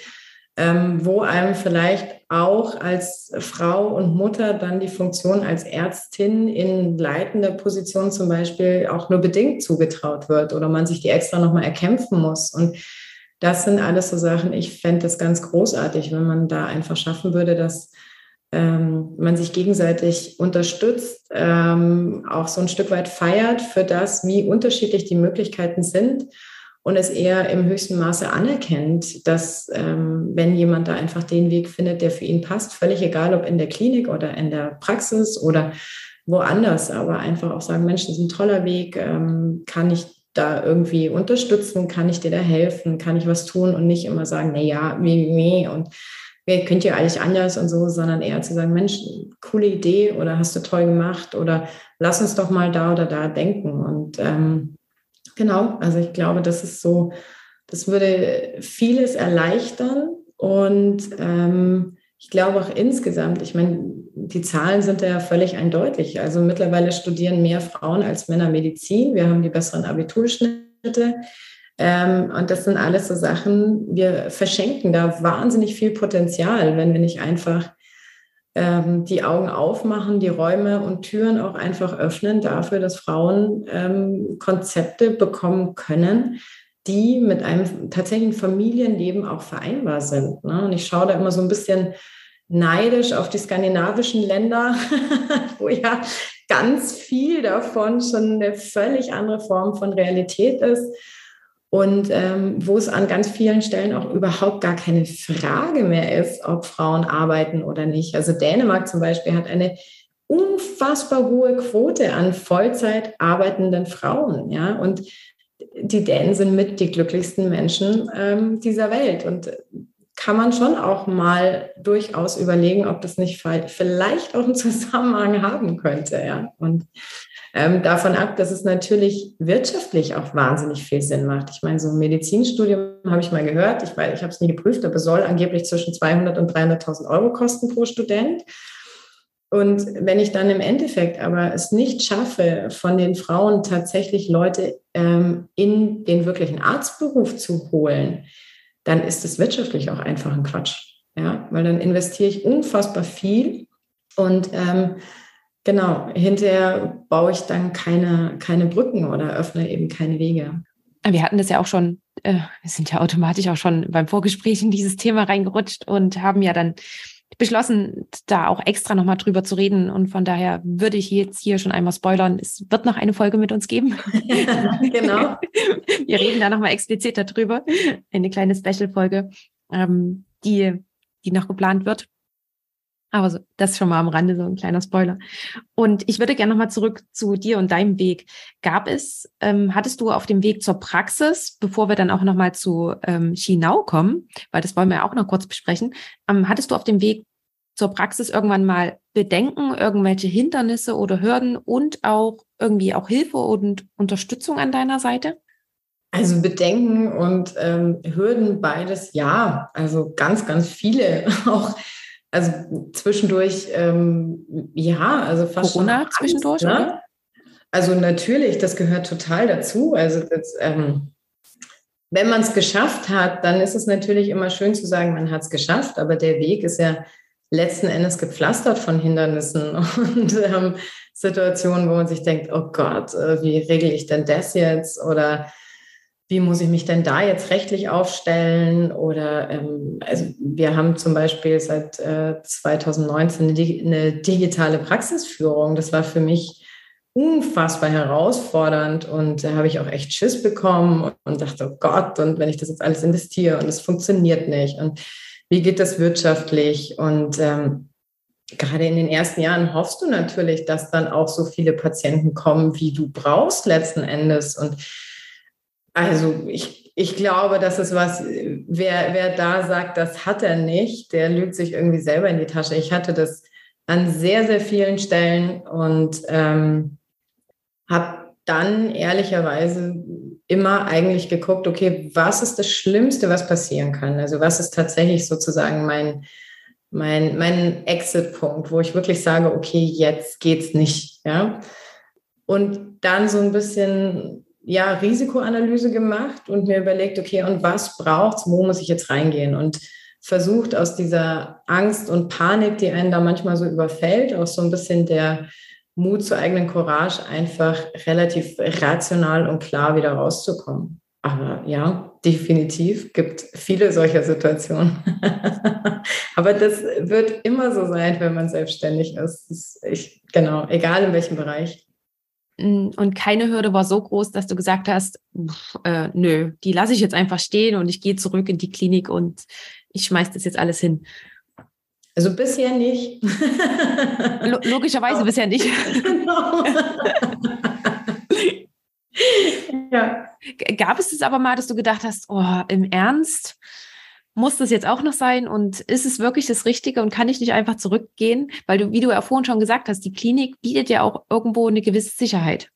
ähm, wo einem vielleicht auch als Frau und Mutter dann die Funktion als Ärztin in leitender Position zum Beispiel auch nur bedingt zugetraut wird oder man sich die extra nochmal erkämpfen muss. Und das sind alles so Sachen, ich fände es ganz großartig, wenn man da einfach schaffen würde, dass ähm, man sich gegenseitig unterstützt, ähm, auch so ein Stück weit feiert für das, wie unterschiedlich die Möglichkeiten sind und es eher im höchsten Maße anerkennt, dass ähm, wenn jemand da einfach den Weg findet, der für ihn passt, völlig egal, ob in der Klinik oder in der Praxis oder woanders, aber einfach auch sagen, Mensch, das ist ein toller Weg, ähm, kann ich da irgendwie unterstützen, kann ich dir da helfen, kann ich was tun? Und nicht immer sagen, na ja, wie, wie und könnt ihr eigentlich anders und so, sondern eher zu sagen, Mensch, coole Idee oder hast du toll gemacht oder lass uns doch mal da oder da denken. Und ähm, genau, also ich glaube, das ist so, das würde vieles erleichtern und ähm, ich glaube auch insgesamt, ich meine, die Zahlen sind ja völlig eindeutig. Also mittlerweile studieren mehr Frauen als Männer Medizin. Wir haben die besseren Abiturschnitte. Ähm, und das sind alles so Sachen, wir verschenken da wahnsinnig viel Potenzial, wenn wir nicht einfach ähm, die Augen aufmachen, die Räume und Türen auch einfach öffnen dafür, dass Frauen ähm, Konzepte bekommen können, die mit einem tatsächlichen Familienleben auch vereinbar sind. Ne? Und ich schaue da immer so ein bisschen neidisch auf die skandinavischen Länder, wo ja ganz viel davon schon eine völlig andere Form von Realität ist und ähm, wo es an ganz vielen Stellen auch überhaupt gar keine Frage mehr ist, ob Frauen arbeiten oder nicht. Also Dänemark zum Beispiel hat eine unfassbar hohe Quote an Vollzeit arbeitenden Frauen, ja, und die Dänen sind mit die glücklichsten Menschen ähm, dieser Welt und kann man schon auch mal durchaus überlegen, ob das nicht vielleicht auch einen Zusammenhang haben könnte, ja. Und ähm, davon ab, dass es natürlich wirtschaftlich auch wahnsinnig viel Sinn macht. Ich meine, so ein Medizinstudium habe ich mal gehört, ich, ich habe es nie geprüft, aber soll angeblich zwischen 200 und 300.000 Euro kosten pro Student. Und wenn ich dann im Endeffekt aber es nicht schaffe, von den Frauen tatsächlich Leute ähm, in den wirklichen Arztberuf zu holen, dann ist es wirtschaftlich auch einfach ein Quatsch. Ja, weil dann investiere ich unfassbar viel und ähm, genau, hinterher baue ich dann keine, keine Brücken oder öffne eben keine Wege. Wir hatten das ja auch schon, äh, wir sind ja automatisch auch schon beim Vorgespräch in dieses Thema reingerutscht und haben ja dann beschlossen, da auch extra nochmal drüber zu reden. Und von daher würde ich jetzt hier schon einmal spoilern. Es wird noch eine Folge mit uns geben. Ja, genau. Wir reden da nochmal explizit darüber. Eine kleine Special-Folge, ähm, die, die noch geplant wird. Aber so, das schon mal am Rande, so ein kleiner Spoiler. Und ich würde gerne nochmal zurück zu dir und deinem Weg. Gab es, ähm, hattest du auf dem Weg zur Praxis, bevor wir dann auch nochmal zu ähm, Chinau kommen, weil das wollen wir ja auch noch kurz besprechen, ähm, hattest du auf dem Weg zur Praxis irgendwann mal Bedenken, irgendwelche Hindernisse oder Hürden und auch irgendwie auch Hilfe und Unterstützung an deiner Seite? Also Bedenken und ähm, Hürden beides ja. Also ganz, ganz viele auch also zwischendurch, ähm, ja, also fast Corona Angst, zwischendurch, ne? oder? Also natürlich, das gehört total dazu. Also das, ähm, wenn man es geschafft hat, dann ist es natürlich immer schön zu sagen, man hat es geschafft, aber der Weg ist ja letzten Endes gepflastert von Hindernissen und ähm, Situationen, wo man sich denkt, oh Gott, äh, wie regle ich denn das jetzt? Oder wie muss ich mich denn da jetzt rechtlich aufstellen? Oder ähm, also wir haben zum Beispiel seit äh, 2019 eine, eine, digitale Praxisführung. Das war für mich unfassbar herausfordernd und da habe ich auch echt Schiss bekommen und dachte, oh Gott, und wenn ich das jetzt alles investiere und es funktioniert nicht und wie geht das wirtschaftlich? Und ähm, gerade in den ersten Jahren hoffst du natürlich, dass dann auch so viele Patienten kommen, wie du brauchst letzten Endes und also ich, ich glaube, das ist was, wer, wer da sagt, das hat er nicht, der lügt sich irgendwie selber in die Tasche. Ich hatte das an sehr, sehr vielen Stellen und ähm, habe dann ehrlicherweise immer eigentlich geguckt, okay, was ist das Schlimmste, was passieren kann? Also was ist tatsächlich sozusagen mein, mein, mein Exit-Punkt, wo ich wirklich sage, okay, jetzt geht's nicht, ja. Und dann so ein bisschen ja, Risikoanalyse gemacht und mir überlegt, okay, und was braucht's, wo muss ich jetzt reingehen? Und versucht aus dieser Angst und Panik, die einen da manchmal so überfällt, auch so ein bisschen der Mut zur eigenen Courage, einfach relativ rational und klar wieder rauszukommen. Aber ja, definitiv gibt viele solcher Situationen. Aber das wird immer so sein, wenn man selbstständig ist. ist ich, genau, egal in welchem Bereich. Und keine Hürde war so groß, dass du gesagt hast, äh, nö, die lasse ich jetzt einfach stehen und ich gehe zurück in die Klinik und ich schmeiße das jetzt alles hin. Also bisher nicht. Logischerweise bisher nicht. Genau. ja. Gab es es aber mal, dass du gedacht hast, oh, im Ernst? Muss das jetzt auch noch sein und ist es wirklich das Richtige und kann ich nicht einfach zurückgehen? Weil du, wie du ja vorhin schon gesagt hast, die Klinik bietet ja auch irgendwo eine gewisse Sicherheit.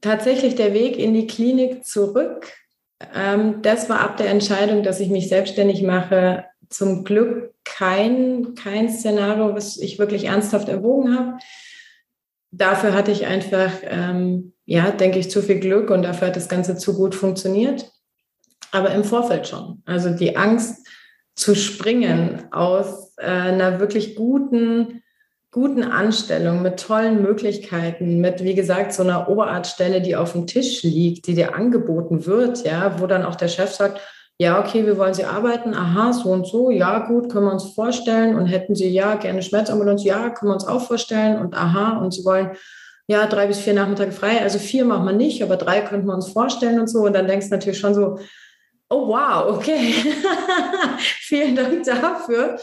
Tatsächlich der Weg in die Klinik zurück, ähm, das war ab der Entscheidung, dass ich mich selbstständig mache, zum Glück kein, kein Szenario, was ich wirklich ernsthaft erwogen habe. Dafür hatte ich einfach, ähm, ja, denke ich, zu viel Glück und dafür hat das Ganze zu gut funktioniert aber im Vorfeld schon. Also die Angst zu springen aus äh, einer wirklich guten guten Anstellung, mit tollen Möglichkeiten, mit, wie gesagt, so einer Oberarztstelle, die auf dem Tisch liegt, die dir angeboten wird, ja, wo dann auch der Chef sagt, ja, okay, wir wollen Sie arbeiten, aha, so und so, ja, gut, können wir uns vorstellen. Und hätten Sie, ja, gerne Schmerzambulanz, ja, können wir uns auch vorstellen. Und aha, und Sie wollen, ja, drei bis vier Nachmittage frei, also vier machen wir nicht, aber drei könnten wir uns vorstellen und so. Und dann denkst du natürlich schon so, oh wow, okay, vielen Dank dafür.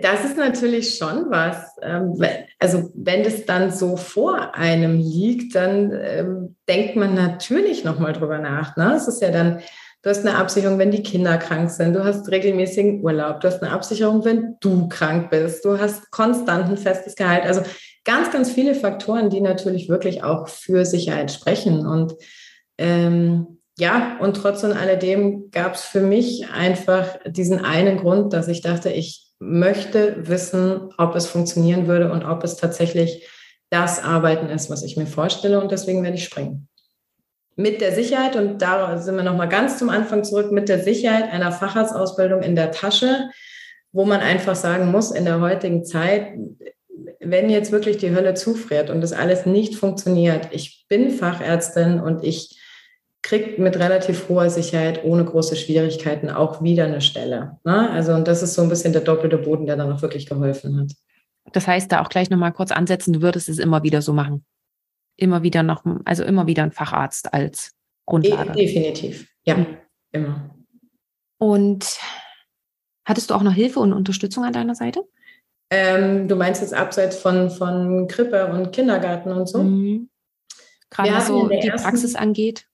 Das ist natürlich schon was. Ähm, also wenn es dann so vor einem liegt, dann ähm, denkt man natürlich nochmal drüber nach. Ne? Es ist ja dann, du hast eine Absicherung, wenn die Kinder krank sind, du hast regelmäßigen Urlaub, du hast eine Absicherung, wenn du krank bist, du hast konstant ein festes Gehalt. Also ganz, ganz viele Faktoren, die natürlich wirklich auch für Sicherheit sprechen. Und ähm, ja, und trotz und alledem gab es für mich einfach diesen einen Grund, dass ich dachte, ich möchte wissen, ob es funktionieren würde und ob es tatsächlich das Arbeiten ist, was ich mir vorstelle. Und deswegen werde ich springen. Mit der Sicherheit, und da sind wir nochmal ganz zum Anfang zurück, mit der Sicherheit einer Facharztausbildung in der Tasche, wo man einfach sagen muss, in der heutigen Zeit, wenn jetzt wirklich die Hölle zufriert und das alles nicht funktioniert, ich bin Fachärztin und ich kriegt mit relativ hoher Sicherheit ohne große Schwierigkeiten auch wieder eine Stelle. Ne? Also und das ist so ein bisschen der doppelte Boden, der dann auch wirklich geholfen hat. Das heißt, da auch gleich nochmal kurz ansetzen, du würdest es immer wieder so machen. Immer wieder noch, also immer wieder ein Facharzt als Grundlage. definitiv, ja, mhm. immer. Und hattest du auch noch Hilfe und Unterstützung an deiner Seite? Ähm, du meinst jetzt abseits von, von Krippe und Kindergarten und so? Mhm. Gerade was so die Praxis angeht.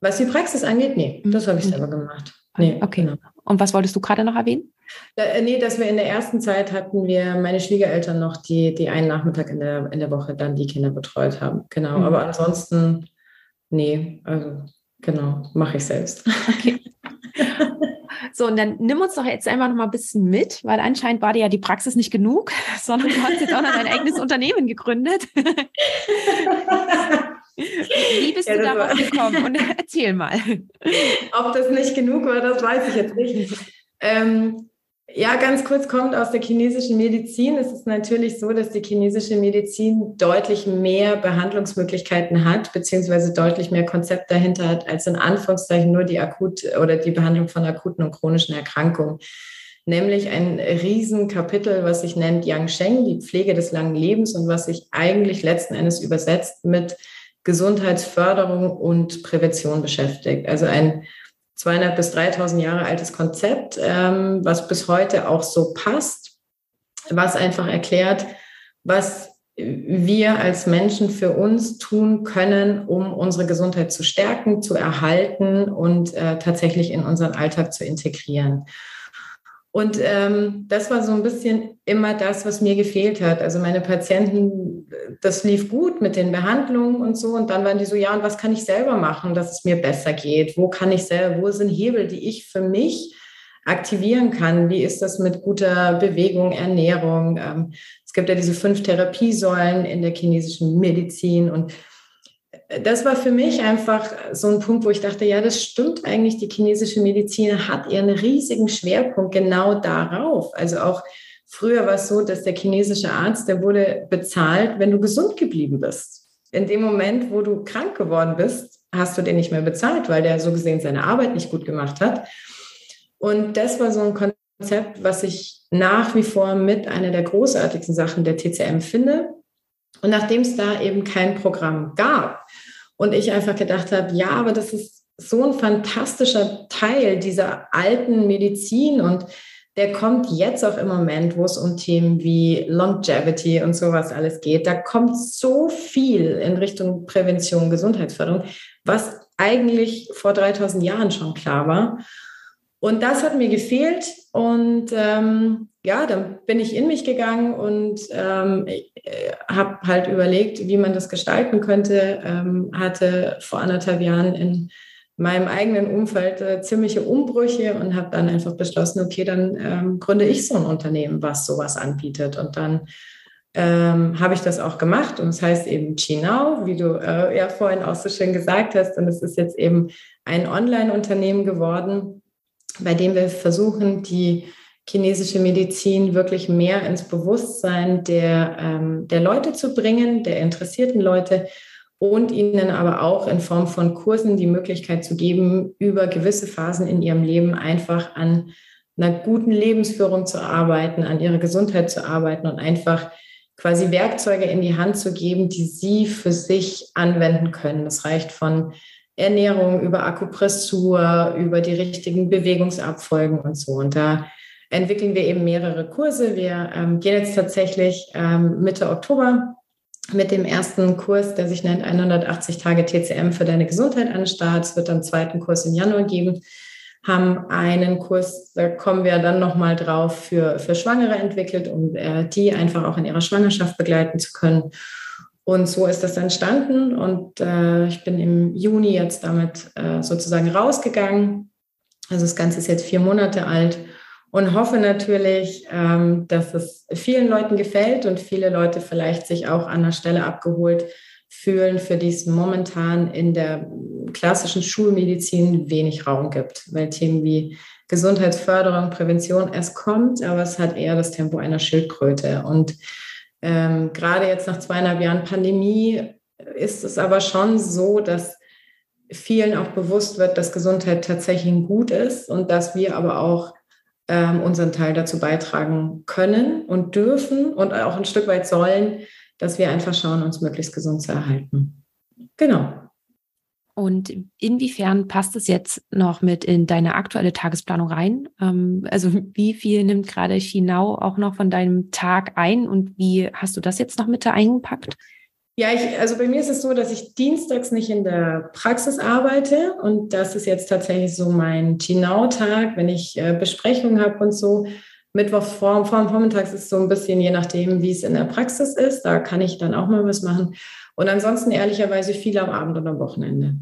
Was die Praxis angeht, nee, mhm. das habe ich selber gemacht. Nee, okay. Genau. Und was wolltest du gerade noch erwähnen? Da, äh, nee, dass wir in der ersten Zeit hatten wir meine Schwiegereltern noch, die, die einen Nachmittag in der, in der Woche dann die Kinder betreut haben. Genau. Mhm. Aber ansonsten, nee, also genau, mache ich selbst. Okay. So, und dann nimm uns doch jetzt einfach noch mal ein bisschen mit, weil anscheinend war dir ja die Praxis nicht genug, sondern du hast jetzt auch noch dein eigenes Unternehmen gegründet. Wie bist ja, du darauf gekommen? Und erzähl mal. Ob das nicht genug war, das weiß ich jetzt nicht. Ähm, ja, ganz kurz kommt aus der chinesischen Medizin. Es ist natürlich so, dass die chinesische Medizin deutlich mehr Behandlungsmöglichkeiten hat, beziehungsweise deutlich mehr Konzept dahinter hat, als in Anführungszeichen nur die akut oder die Behandlung von akuten und chronischen Erkrankungen. Nämlich ein Riesenkapitel, was sich nennt Yang Sheng, die Pflege des langen Lebens und was sich eigentlich letzten Endes übersetzt mit Gesundheitsförderung und Prävention beschäftigt. Also ein 200 bis 3000 Jahre altes Konzept, ähm, was bis heute auch so passt, was einfach erklärt, was wir als Menschen für uns tun können, um unsere Gesundheit zu stärken, zu erhalten und äh, tatsächlich in unseren Alltag zu integrieren. Und ähm, das war so ein bisschen immer das, was mir gefehlt hat. Also meine Patienten, das lief gut mit den Behandlungen und so. Und dann waren die so, ja, und was kann ich selber machen, dass es mir besser geht? Wo kann ich selber, wo sind Hebel, die ich für mich aktivieren kann? Wie ist das mit guter Bewegung, Ernährung? Ähm, es gibt ja diese fünf Therapiesäulen in der chinesischen Medizin und das war für mich einfach so ein Punkt, wo ich dachte, ja, das stimmt eigentlich. Die chinesische Medizin hat ihren riesigen Schwerpunkt genau darauf. Also auch früher war es so, dass der chinesische Arzt, der wurde bezahlt, wenn du gesund geblieben bist. In dem Moment, wo du krank geworden bist, hast du den nicht mehr bezahlt, weil der so gesehen seine Arbeit nicht gut gemacht hat. Und das war so ein Konzept, was ich nach wie vor mit einer der großartigsten Sachen der TCM finde und nachdem es da eben kein Programm gab und ich einfach gedacht habe, ja, aber das ist so ein fantastischer Teil dieser alten Medizin und der kommt jetzt auch im Moment, wo es um Themen wie Longevity und sowas alles geht. Da kommt so viel in Richtung Prävention, Gesundheitsförderung, was eigentlich vor 3000 Jahren schon klar war. Und das hat mir gefehlt. Und ähm, ja, dann bin ich in mich gegangen und ähm, äh, habe halt überlegt, wie man das gestalten könnte. Ähm, hatte vor anderthalb Jahren in meinem eigenen Umfeld äh, ziemliche Umbrüche und habe dann einfach beschlossen, okay, dann ähm, gründe ich so ein Unternehmen, was sowas anbietet. Und dann ähm, habe ich das auch gemacht und es das heißt eben Chinao, wie du äh, ja vorhin auch so schön gesagt hast. Und es ist jetzt eben ein Online-Unternehmen geworden, bei dem wir versuchen, die chinesische Medizin wirklich mehr ins Bewusstsein der, ähm, der Leute zu bringen, der interessierten Leute und ihnen aber auch in Form von Kursen die Möglichkeit zu geben, über gewisse Phasen in ihrem Leben einfach an einer guten Lebensführung zu arbeiten, an ihrer Gesundheit zu arbeiten und einfach quasi Werkzeuge in die Hand zu geben, die sie für sich anwenden können. Das reicht von Ernährung über Akupressur, über die richtigen Bewegungsabfolgen und so. Und da entwickeln wir eben mehrere Kurse. Wir ähm, gehen jetzt tatsächlich ähm, Mitte Oktober mit dem ersten Kurs, der sich nennt 180 Tage TCM für deine Gesundheit an den Start. Es wird dann einen zweiten Kurs im Januar geben. Haben einen Kurs, da kommen wir dann nochmal drauf, für, für Schwangere entwickelt, um äh, die einfach auch in ihrer Schwangerschaft begleiten zu können. Und so ist das entstanden und äh, ich bin im Juni jetzt damit äh, sozusagen rausgegangen. Also das Ganze ist jetzt vier Monate alt und hoffe natürlich, ähm, dass es vielen Leuten gefällt und viele Leute vielleicht sich auch an der Stelle abgeholt fühlen, für die es momentan in der klassischen Schulmedizin wenig Raum gibt, weil Themen wie Gesundheitsförderung, Prävention, es kommt, aber es hat eher das Tempo einer Schildkröte. Und ähm, gerade jetzt nach zweieinhalb Jahren Pandemie ist es aber schon so, dass vielen auch bewusst wird, dass Gesundheit tatsächlich Gut ist und dass wir aber auch ähm, unseren Teil dazu beitragen können und dürfen und auch ein Stück weit sollen, dass wir einfach schauen, uns möglichst gesund zu erhalten. Genau. Und inwiefern passt es jetzt noch mit in deine aktuelle Tagesplanung rein? Ähm, also wie viel nimmt gerade Chinau auch noch von deinem Tag ein und wie hast du das jetzt noch mit da eingepackt? Ja, ich, also bei mir ist es so, dass ich dienstags nicht in der Praxis arbeite und das ist jetzt tatsächlich so mein Chinau-Tag, wenn ich äh, Besprechungen habe und so. Mittwoch vor, vor Vormittags ist so ein bisschen je nachdem, wie es in der Praxis ist. Da kann ich dann auch mal was machen. Und ansonsten ehrlicherweise viel am Abend und am Wochenende.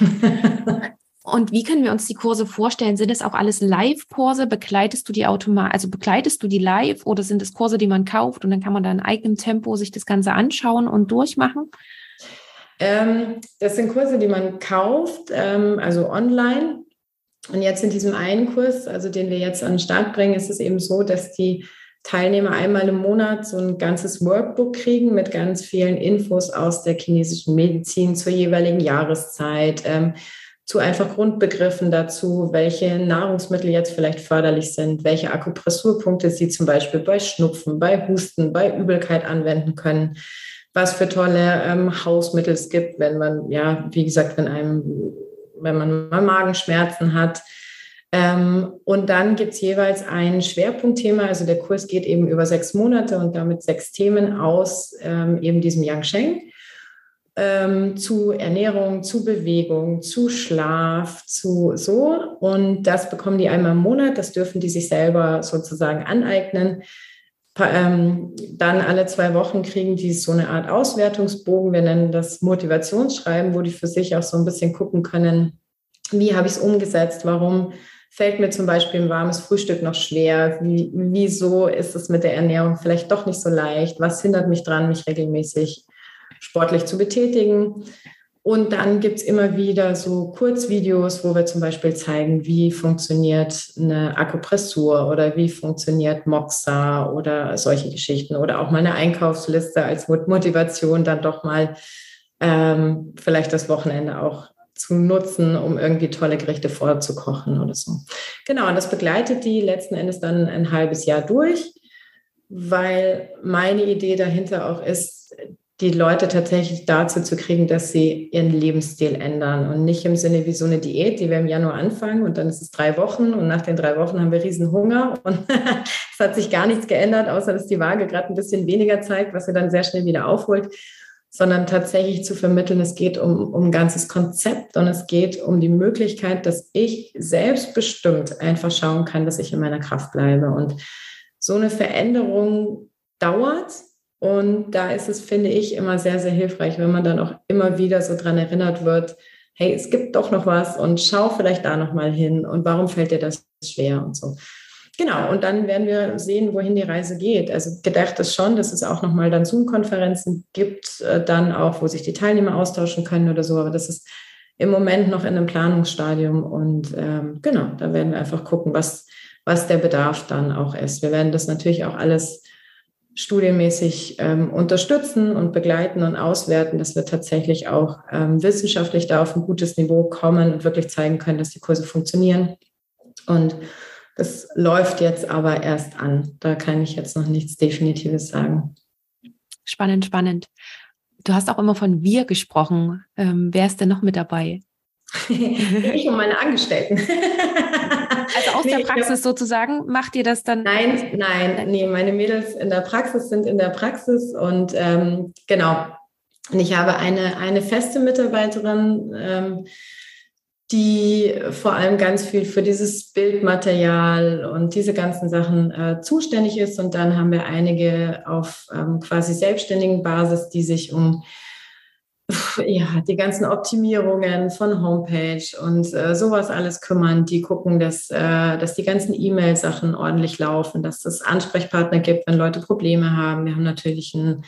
Und wie können wir uns die Kurse vorstellen? Sind es auch alles Live-Kurse? Begleitest du die automatisch, also begleitest du die live oder sind es Kurse, die man kauft und dann kann man da in eigenem Tempo sich das Ganze anschauen und durchmachen? Ähm, das sind Kurse, die man kauft, ähm, also online. Und jetzt in diesem einen Kurs, also den wir jetzt an den Start bringen, ist es eben so, dass die Teilnehmer einmal im Monat so ein ganzes Workbook kriegen mit ganz vielen Infos aus der chinesischen Medizin zur jeweiligen Jahreszeit. Ähm, zu einfach Grundbegriffen dazu, welche Nahrungsmittel jetzt vielleicht förderlich sind, welche Akupressurpunkte Sie zum Beispiel bei Schnupfen, bei Husten, bei Übelkeit anwenden können, was für tolle ähm, Hausmittel es gibt, wenn man, ja, wie gesagt, wenn einem, wenn man mal Magenschmerzen hat. Ähm, und dann gibt es jeweils ein Schwerpunktthema. Also der Kurs geht eben über sechs Monate und damit sechs Themen aus ähm, eben diesem Yangsheng ähm, zu Ernährung, zu Bewegung, zu Schlaf, zu so. Und das bekommen die einmal im Monat. Das dürfen die sich selber sozusagen aneignen. Ähm, dann alle zwei Wochen kriegen die so eine Art Auswertungsbogen. Wir nennen das Motivationsschreiben, wo die für sich auch so ein bisschen gucken können, wie habe ich es umgesetzt, warum fällt mir zum Beispiel ein warmes Frühstück noch schwer, wie, wieso ist es mit der Ernährung vielleicht doch nicht so leicht, was hindert mich dran, mich regelmäßig sportlich zu betätigen. Und dann gibt es immer wieder so Kurzvideos, wo wir zum Beispiel zeigen, wie funktioniert eine Akupressur oder wie funktioniert Moxa oder solche Geschichten oder auch mal eine Einkaufsliste als Motivation, dann doch mal ähm, vielleicht das Wochenende auch zu nutzen, um irgendwie tolle Gerichte vorzukochen oder so. Genau, und das begleitet die letzten Endes dann ein halbes Jahr durch, weil meine Idee dahinter auch ist, die Leute tatsächlich dazu zu kriegen, dass sie ihren Lebensstil ändern und nicht im Sinne wie so eine Diät, die wir im Januar anfangen und dann ist es drei Wochen und nach den drei Wochen haben wir riesen Hunger und es hat sich gar nichts geändert, außer dass die Waage gerade ein bisschen weniger zeigt, was sie dann sehr schnell wieder aufholt, sondern tatsächlich zu vermitteln, es geht um, um ein ganzes Konzept und es geht um die Möglichkeit, dass ich selbstbestimmt einfach schauen kann, dass ich in meiner Kraft bleibe. Und so eine Veränderung dauert, und da ist es, finde ich, immer sehr, sehr hilfreich, wenn man dann auch immer wieder so dran erinnert wird, hey, es gibt doch noch was und schau vielleicht da noch mal hin und warum fällt dir das schwer und so. Genau, und dann werden wir sehen, wohin die Reise geht. Also gedacht ist schon, dass es auch nochmal dann Zoom-Konferenzen gibt, äh, dann auch, wo sich die Teilnehmer austauschen können oder so, aber das ist im Moment noch in einem Planungsstadium und ähm, genau, da werden wir einfach gucken, was, was der Bedarf dann auch ist. Wir werden das natürlich auch alles studienmäßig ähm, unterstützen und begleiten und auswerten, dass wir tatsächlich auch ähm, wissenschaftlich da auf ein gutes Niveau kommen und wirklich zeigen können, dass die Kurse funktionieren. Und das läuft jetzt aber erst an. Da kann ich jetzt noch nichts Definitives sagen. Spannend, spannend. Du hast auch immer von wir gesprochen. Ähm, wer ist denn noch mit dabei? ich und meine Angestellten. Also aus der Praxis sozusagen, macht ihr das dann? Nein, nein, nee, meine Mädels in der Praxis sind in der Praxis und ähm, genau. Und ich habe eine, eine feste Mitarbeiterin, ähm, die vor allem ganz viel für dieses Bildmaterial und diese ganzen Sachen äh, zuständig ist. Und dann haben wir einige auf ähm, quasi selbstständigen Basis, die sich um ja, die ganzen Optimierungen von Homepage und äh, sowas alles kümmern, die gucken, dass, äh, dass die ganzen E-Mail-Sachen ordentlich laufen, dass es Ansprechpartner gibt, wenn Leute Probleme haben. Wir haben natürlich einen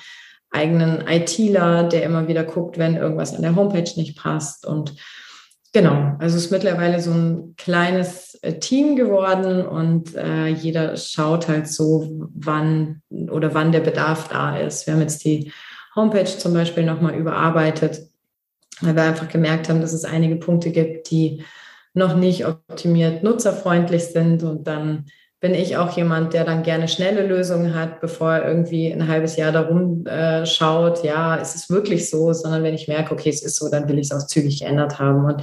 eigenen ITler, der immer wieder guckt, wenn irgendwas an der Homepage nicht passt. Und genau, also es ist mittlerweile so ein kleines äh, Team geworden und äh, jeder schaut halt so, wann oder wann der Bedarf da ist. Wir haben jetzt die Homepage zum Beispiel nochmal überarbeitet, weil wir einfach gemerkt haben, dass es einige Punkte gibt, die noch nicht optimiert nutzerfreundlich sind. Und dann bin ich auch jemand, der dann gerne schnelle Lösungen hat, bevor er irgendwie ein halbes Jahr darum äh, schaut, ja, ist es wirklich so, sondern wenn ich merke, okay, es ist so, dann will ich es auch zügig geändert haben. Und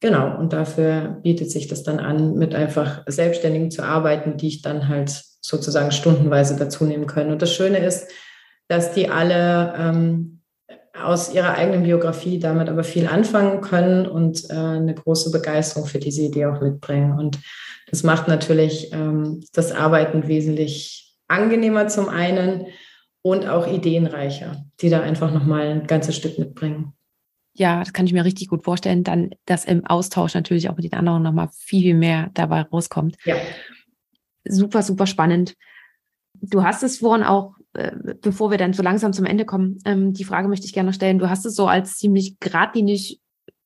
genau, und dafür bietet sich das dann an, mit einfach Selbstständigen zu arbeiten, die ich dann halt sozusagen stundenweise dazu nehmen können. Und das Schöne ist, dass die alle ähm, aus ihrer eigenen Biografie damit aber viel anfangen können und äh, eine große Begeisterung für diese Idee auch mitbringen. Und das macht natürlich ähm, das Arbeiten wesentlich angenehmer zum einen und auch ideenreicher, die da einfach nochmal ein ganzes Stück mitbringen. Ja, das kann ich mir richtig gut vorstellen, dann, dass im Austausch natürlich auch mit den anderen nochmal viel, viel mehr dabei rauskommt. Ja. Super, super spannend. Du hast es vorhin auch bevor wir dann so langsam zum Ende kommen, ähm, die Frage möchte ich gerne noch stellen. Du hast es so als ziemlich geradlinig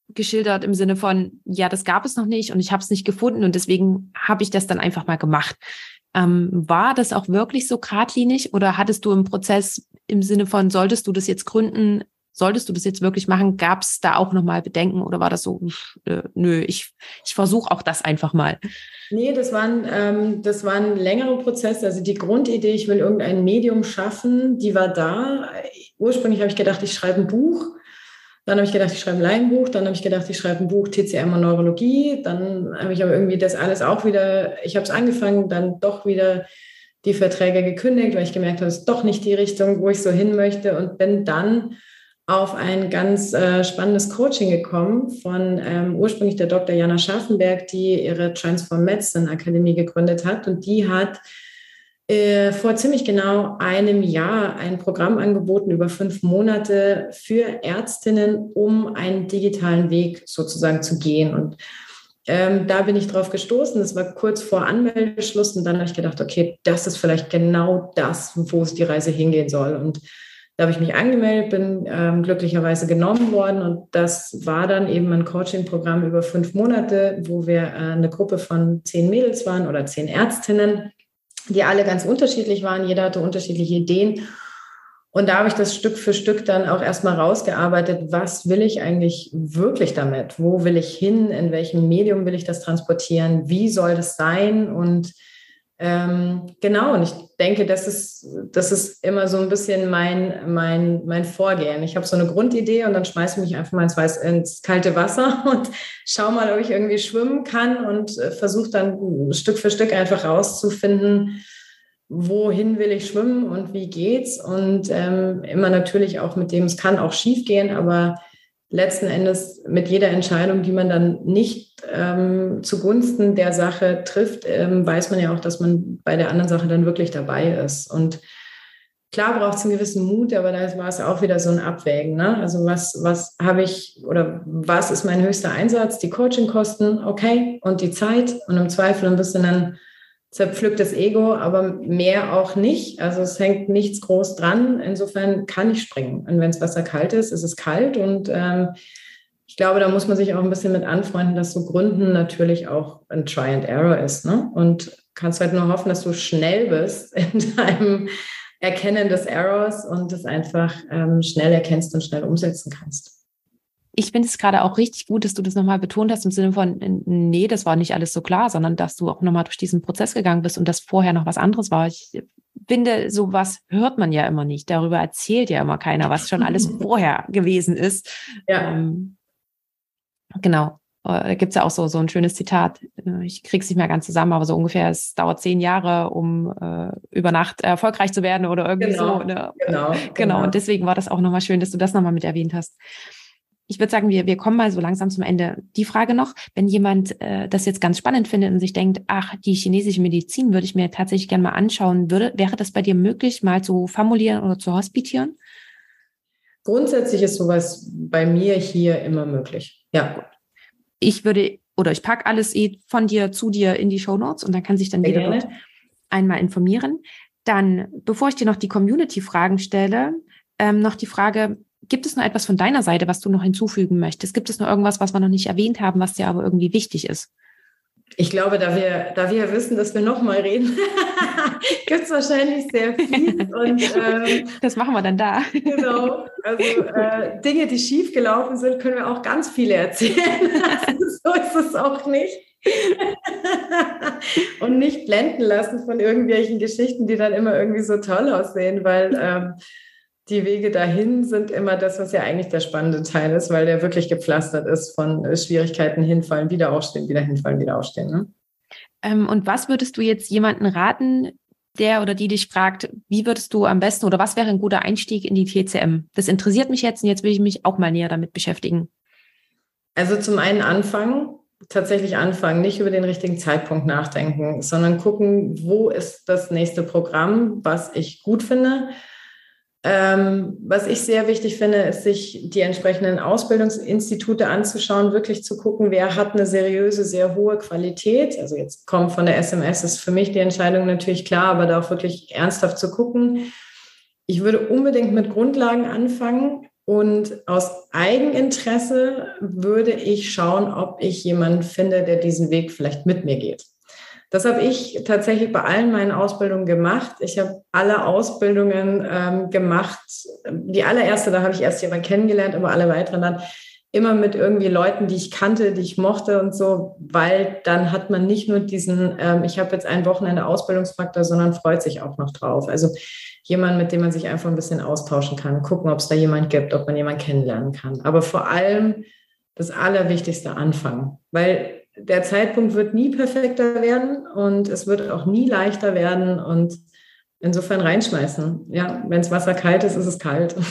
geschildert im Sinne von, ja, das gab es noch nicht und ich habe es nicht gefunden und deswegen habe ich das dann einfach mal gemacht. Ähm, war das auch wirklich so geradlinig oder hattest du im Prozess im Sinne von, solltest du das jetzt gründen, solltest du das jetzt wirklich machen, gab es da auch nochmal Bedenken oder war das so, äh, nö, ich, ich versuche auch das einfach mal? Nee, das war, ein, ähm, das war ein längerer Prozess. Also die Grundidee, ich will irgendein Medium schaffen, die war da. Ursprünglich habe ich gedacht, ich schreibe ein Buch. Dann habe ich gedacht, ich schreibe ein Laienbuch. Dann habe ich gedacht, ich schreibe ein Buch TCM und Neurologie. Dann habe ich aber irgendwie das alles auch wieder, ich habe es angefangen, dann doch wieder die Verträge gekündigt, weil ich gemerkt habe, es ist doch nicht die Richtung, wo ich so hin möchte und bin dann auf ein ganz äh, spannendes Coaching gekommen von ähm, ursprünglich der Dr. Jana Schaffenberg, die ihre Transform Medicine Akademie gegründet hat. Und die hat äh, vor ziemlich genau einem Jahr ein Programm angeboten über fünf Monate für Ärztinnen, um einen digitalen Weg sozusagen zu gehen. Und ähm, da bin ich drauf gestoßen. Das war kurz vor Anmeldeschluss. Und dann habe ich gedacht, okay, das ist vielleicht genau das, wo es die Reise hingehen soll. Und da habe ich mich angemeldet, bin ähm, glücklicherweise genommen worden und das war dann eben ein Coaching-Programm über fünf Monate, wo wir äh, eine Gruppe von zehn Mädels waren oder zehn Ärztinnen, die alle ganz unterschiedlich waren. Jeder hatte unterschiedliche Ideen. Und da habe ich das Stück für Stück dann auch erstmal rausgearbeitet, was will ich eigentlich wirklich damit? Wo will ich hin? In welchem Medium will ich das transportieren? Wie soll das sein? Und ähm, genau, und ich denke, das ist, das ist immer so ein bisschen mein, mein, mein Vorgehen. Ich habe so eine Grundidee und dann schmeiße ich mich einfach mal ins, Weiß, ins kalte Wasser und schaue mal, ob ich irgendwie schwimmen kann und äh, versuche dann Stück für Stück einfach rauszufinden, wohin will ich schwimmen und wie geht's. Und ähm, immer natürlich auch mit dem, es kann auch schief gehen, aber letzten Endes mit jeder Entscheidung, die man dann nicht ähm, zugunsten der Sache trifft, ähm, weiß man ja auch, dass man bei der anderen Sache dann wirklich dabei ist. Und klar braucht es einen gewissen Mut, aber da war es auch wieder so ein Abwägen. Ne? Also was, was habe ich oder was ist mein höchster Einsatz? Die Coachingkosten, okay, und die Zeit und im Zweifel ein bisschen dann zerpflücktes Ego, aber mehr auch nicht. Also es hängt nichts groß dran. Insofern kann ich springen. Und wenn das Wasser kalt ist, ist es kalt und ähm, ich glaube, da muss man sich auch ein bisschen mit anfreunden, dass so Gründen natürlich auch ein Try and Error ist. Ne? Und kannst halt nur hoffen, dass du schnell bist in deinem Erkennen des Errors und das einfach ähm, schnell erkennst und schnell umsetzen kannst ich finde es gerade auch richtig gut, dass du das nochmal betont hast im Sinne von, nee, das war nicht alles so klar, sondern dass du auch nochmal durch diesen Prozess gegangen bist und das vorher noch was anderes war. Ich finde, sowas hört man ja immer nicht. Darüber erzählt ja immer keiner, was schon alles vorher gewesen ist. Ja. Ähm, genau. Äh, da gibt es ja auch so, so ein schönes Zitat. Äh, ich kriege es nicht mehr ganz zusammen, aber so ungefähr, es dauert zehn Jahre, um äh, über Nacht erfolgreich zu werden oder irgendwie genau, so. Ne? Genau, genau. genau. Und deswegen war das auch nochmal schön, dass du das nochmal mit erwähnt hast ich würde sagen, wir, wir kommen mal so langsam zum Ende. Die Frage noch, wenn jemand äh, das jetzt ganz spannend findet und sich denkt, ach, die chinesische Medizin würde ich mir tatsächlich gerne mal anschauen, würde, wäre das bei dir möglich, mal zu formulieren oder zu hospitieren? Grundsätzlich ist sowas bei mir hier immer möglich. Ja. Ich würde, oder ich packe alles eh von dir zu dir in die Show Notes und dann kann sich dann jeder dort einmal informieren. Dann, bevor ich dir noch die Community-Fragen stelle, ähm, noch die Frage, Gibt es noch etwas von deiner Seite, was du noch hinzufügen möchtest? Gibt es noch irgendwas, was wir noch nicht erwähnt haben, was dir aber irgendwie wichtig ist? Ich glaube, da wir, da wir wissen, dass wir nochmal reden, gibt es wahrscheinlich sehr viel. Und, ähm, das machen wir dann da. Genau. Also äh, Dinge, die schief gelaufen sind, können wir auch ganz viele erzählen. so ist es auch nicht. und nicht blenden lassen von irgendwelchen Geschichten, die dann immer irgendwie so toll aussehen, weil ähm, die Wege dahin sind immer das, was ja eigentlich der spannende Teil ist, weil der wirklich gepflastert ist von äh, Schwierigkeiten, hinfallen, wieder aufstehen, wieder hinfallen, wieder aufstehen. Ne? Ähm, und was würdest du jetzt jemanden raten, der oder die dich fragt, wie würdest du am besten oder was wäre ein guter Einstieg in die TCM? Das interessiert mich jetzt und jetzt will ich mich auch mal näher damit beschäftigen. Also zum einen anfangen, tatsächlich anfangen, nicht über den richtigen Zeitpunkt nachdenken, sondern gucken, wo ist das nächste Programm, was ich gut finde ähm, was ich sehr wichtig finde, ist, sich die entsprechenden Ausbildungsinstitute anzuschauen, wirklich zu gucken, wer hat eine seriöse, sehr hohe Qualität. Also jetzt kommt von der SMS, ist für mich die Entscheidung natürlich klar, aber da auch wirklich ernsthaft zu gucken. Ich würde unbedingt mit Grundlagen anfangen und aus Eigeninteresse würde ich schauen, ob ich jemanden finde, der diesen Weg vielleicht mit mir geht. Das habe ich tatsächlich bei allen meinen Ausbildungen gemacht. Ich habe alle Ausbildungen ähm, gemacht. Die allererste, da habe ich erst jemanden kennengelernt, aber alle weiteren dann immer mit irgendwie Leuten, die ich kannte, die ich mochte und so, weil dann hat man nicht nur diesen, ähm, ich habe jetzt ein Wochenende Ausbildungsfaktor, sondern freut sich auch noch drauf. Also jemand, mit dem man sich einfach ein bisschen austauschen kann, gucken, ob es da jemand gibt, ob man jemanden kennenlernen kann. Aber vor allem das Allerwichtigste anfangen, weil der Zeitpunkt wird nie perfekter werden und es wird auch nie leichter werden und insofern reinschmeißen. Ja, wenn das Wasser kalt ist, ist es kalt.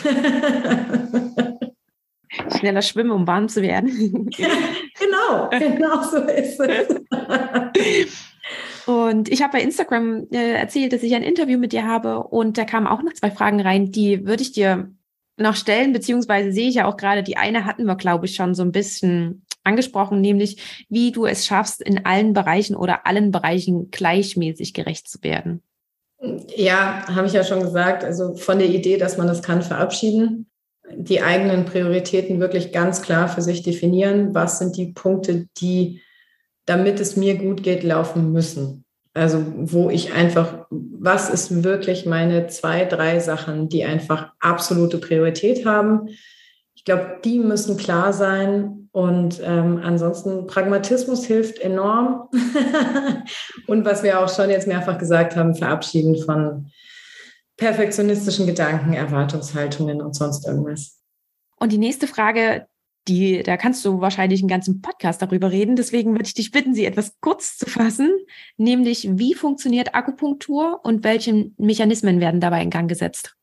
Schneller schwimmen, um warm zu werden. Ja, genau, genau so ist es. Und ich habe bei Instagram äh, erzählt, dass ich ein Interview mit dir habe und da kamen auch noch zwei Fragen rein, die würde ich dir noch stellen, beziehungsweise sehe ich ja auch gerade, die eine hatten wir, glaube ich, schon so ein bisschen angesprochen, nämlich wie du es schaffst, in allen Bereichen oder allen Bereichen gleichmäßig gerecht zu werden. Ja, habe ich ja schon gesagt. Also von der Idee, dass man das kann, verabschieden. Die eigenen Prioritäten wirklich ganz klar für sich definieren. Was sind die Punkte, die, damit es mir gut geht, laufen müssen? Also wo ich einfach, was ist wirklich meine zwei, drei Sachen, die einfach absolute Priorität haben? Ich glaube, die müssen klar sein und ähm, ansonsten, Pragmatismus hilft enorm. und was wir auch schon jetzt mehrfach gesagt haben, verabschieden von perfektionistischen Gedanken, Erwartungshaltungen und sonst irgendwas. Und die nächste Frage, die, da kannst du wahrscheinlich einen ganzen Podcast darüber reden. Deswegen würde ich dich bitten, sie etwas kurz zu fassen, nämlich wie funktioniert Akupunktur und welche Mechanismen werden dabei in Gang gesetzt?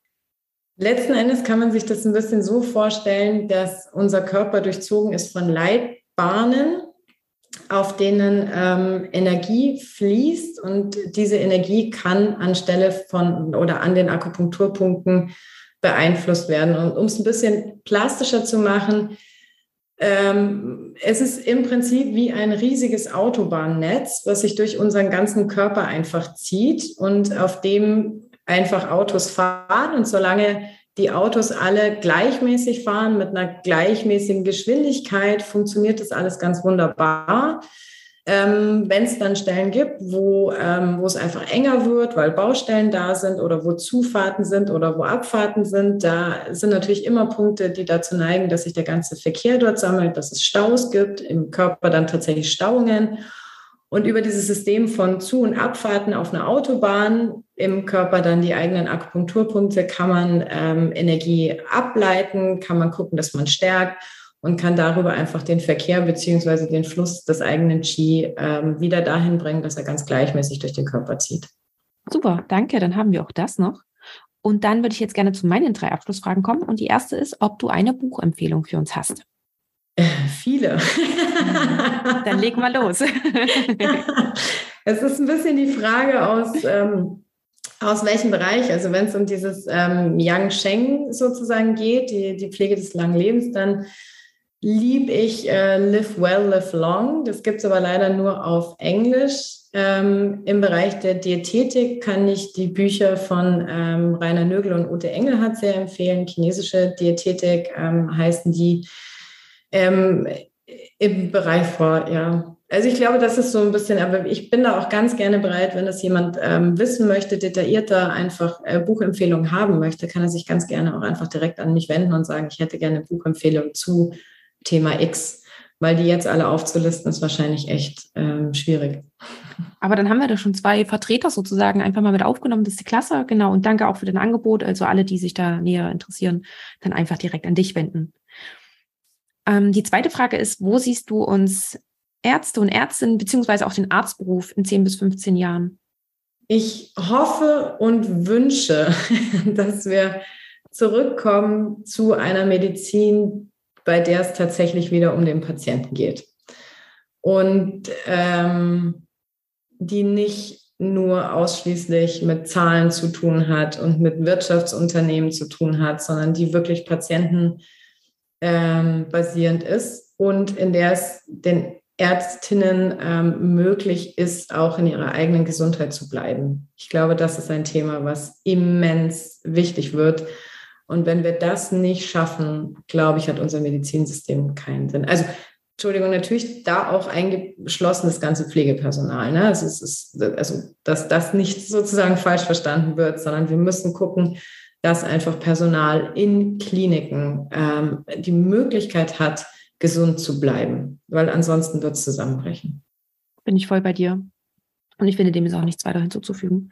Letzten Endes kann man sich das ein bisschen so vorstellen, dass unser Körper durchzogen ist von Leitbahnen, auf denen ähm, Energie fließt und diese Energie kann anstelle von oder an den Akupunkturpunkten beeinflusst werden. Und um es ein bisschen plastischer zu machen, ähm, es ist im Prinzip wie ein riesiges Autobahnnetz, was sich durch unseren ganzen Körper einfach zieht und auf dem einfach Autos fahren und solange die Autos alle gleichmäßig fahren mit einer gleichmäßigen Geschwindigkeit, funktioniert das alles ganz wunderbar. Ähm, Wenn es dann Stellen gibt, wo, ähm, wo es einfach enger wird, weil Baustellen da sind oder wo Zufahrten sind oder wo Abfahrten sind, da sind natürlich immer Punkte, die dazu neigen, dass sich der ganze Verkehr dort sammelt, dass es Staus gibt, im Körper dann tatsächlich Stauungen. Und über dieses System von Zu- und Abfahrten auf einer Autobahn im Körper dann die eigenen Akupunkturpunkte kann man ähm, Energie ableiten, kann man gucken, dass man stärkt und kann darüber einfach den Verkehr beziehungsweise den Fluss des eigenen Qi ähm, wieder dahin bringen, dass er ganz gleichmäßig durch den Körper zieht. Super, danke. Dann haben wir auch das noch. Und dann würde ich jetzt gerne zu meinen drei Abschlussfragen kommen. Und die erste ist, ob du eine Buchempfehlung für uns hast. Äh, viele. dann leg mal los. es ist ein bisschen die Frage aus, ähm, aus welchem Bereich. Also wenn es um dieses ähm, Yang Sheng sozusagen geht, die, die Pflege des langen Lebens, dann liebe ich äh, Live Well, Live Long. Das gibt es aber leider nur auf Englisch. Ähm, Im Bereich der Diätetik kann ich die Bücher von ähm, Rainer Nögel und Ute Engelhardt sehr empfehlen. Chinesische Diätetik ähm, heißen die ähm, im Bereich vor, ja. Also ich glaube, das ist so ein bisschen, aber ich bin da auch ganz gerne bereit, wenn das jemand ähm, wissen möchte, detaillierter einfach äh, Buchempfehlungen haben möchte, kann er sich ganz gerne auch einfach direkt an mich wenden und sagen, ich hätte gerne eine Buchempfehlung zu Thema X, weil die jetzt alle aufzulisten ist wahrscheinlich echt ähm, schwierig. Aber dann haben wir da schon zwei Vertreter sozusagen einfach mal mit aufgenommen. Das ist die Klasse, genau. Und danke auch für dein Angebot. Also alle, die sich da näher interessieren, dann einfach direkt an dich wenden. Ähm, die zweite Frage ist, wo siehst du uns Ärzte und Ärztinnen beziehungsweise auch den Arztberuf in 10 bis 15 Jahren? Ich hoffe und wünsche, dass wir zurückkommen zu einer Medizin, bei der es tatsächlich wieder um den Patienten geht. Und ähm, die nicht nur ausschließlich mit Zahlen zu tun hat und mit Wirtschaftsunternehmen zu tun hat, sondern die wirklich patientenbasierend ähm, ist und in der es den Ärztinnen ähm, möglich ist, auch in ihrer eigenen Gesundheit zu bleiben. Ich glaube, das ist ein Thema, was immens wichtig wird und wenn wir das nicht schaffen, glaube ich, hat unser Medizinsystem keinen Sinn. Also, Entschuldigung, natürlich da auch eingeschlossen das ganze Pflegepersonal. Ne? Also, ist, also, dass das nicht sozusagen falsch verstanden wird, sondern wir müssen gucken, dass einfach Personal in Kliniken ähm, die Möglichkeit hat, gesund zu bleiben, weil ansonsten wird es zusammenbrechen. Bin ich voll bei dir. Und ich finde, dem ist auch nichts weiter hinzuzufügen.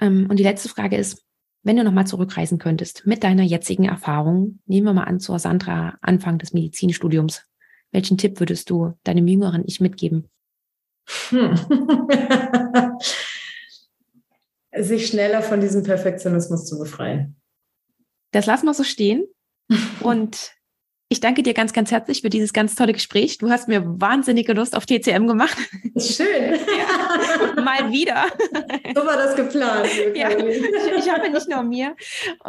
Ähm, und die letzte Frage ist, wenn du nochmal zurückreisen könntest mit deiner jetzigen Erfahrung, nehmen wir mal an zur Sandra Anfang des Medizinstudiums, welchen Tipp würdest du deinem jüngeren Ich mitgeben? Hm. Sich schneller von diesem Perfektionismus zu befreien. Das lassen wir so stehen. Und ich danke dir ganz, ganz herzlich für dieses ganz tolle Gespräch. Du hast mir wahnsinnige Lust auf TCM gemacht. Schön. Ja, mal wieder. So war das geplant. Ja, ich, ich hoffe nicht nur mir.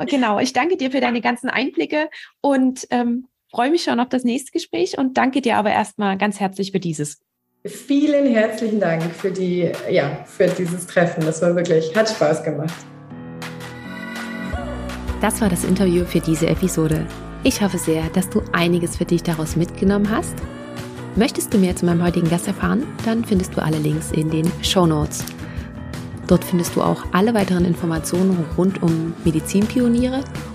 Genau. Ich danke dir für deine ganzen Einblicke und ähm, freue mich schon auf das nächste Gespräch und danke dir aber erstmal ganz herzlich für dieses. Vielen herzlichen Dank für die, ja, für dieses Treffen. Das war wirklich, hat Spaß gemacht. Das war das Interview für diese Episode. Ich hoffe sehr, dass du einiges für dich daraus mitgenommen hast. Möchtest du mehr zu meinem heutigen Gast erfahren? Dann findest du alle Links in den Show Notes. Dort findest du auch alle weiteren Informationen rund um Medizinpioniere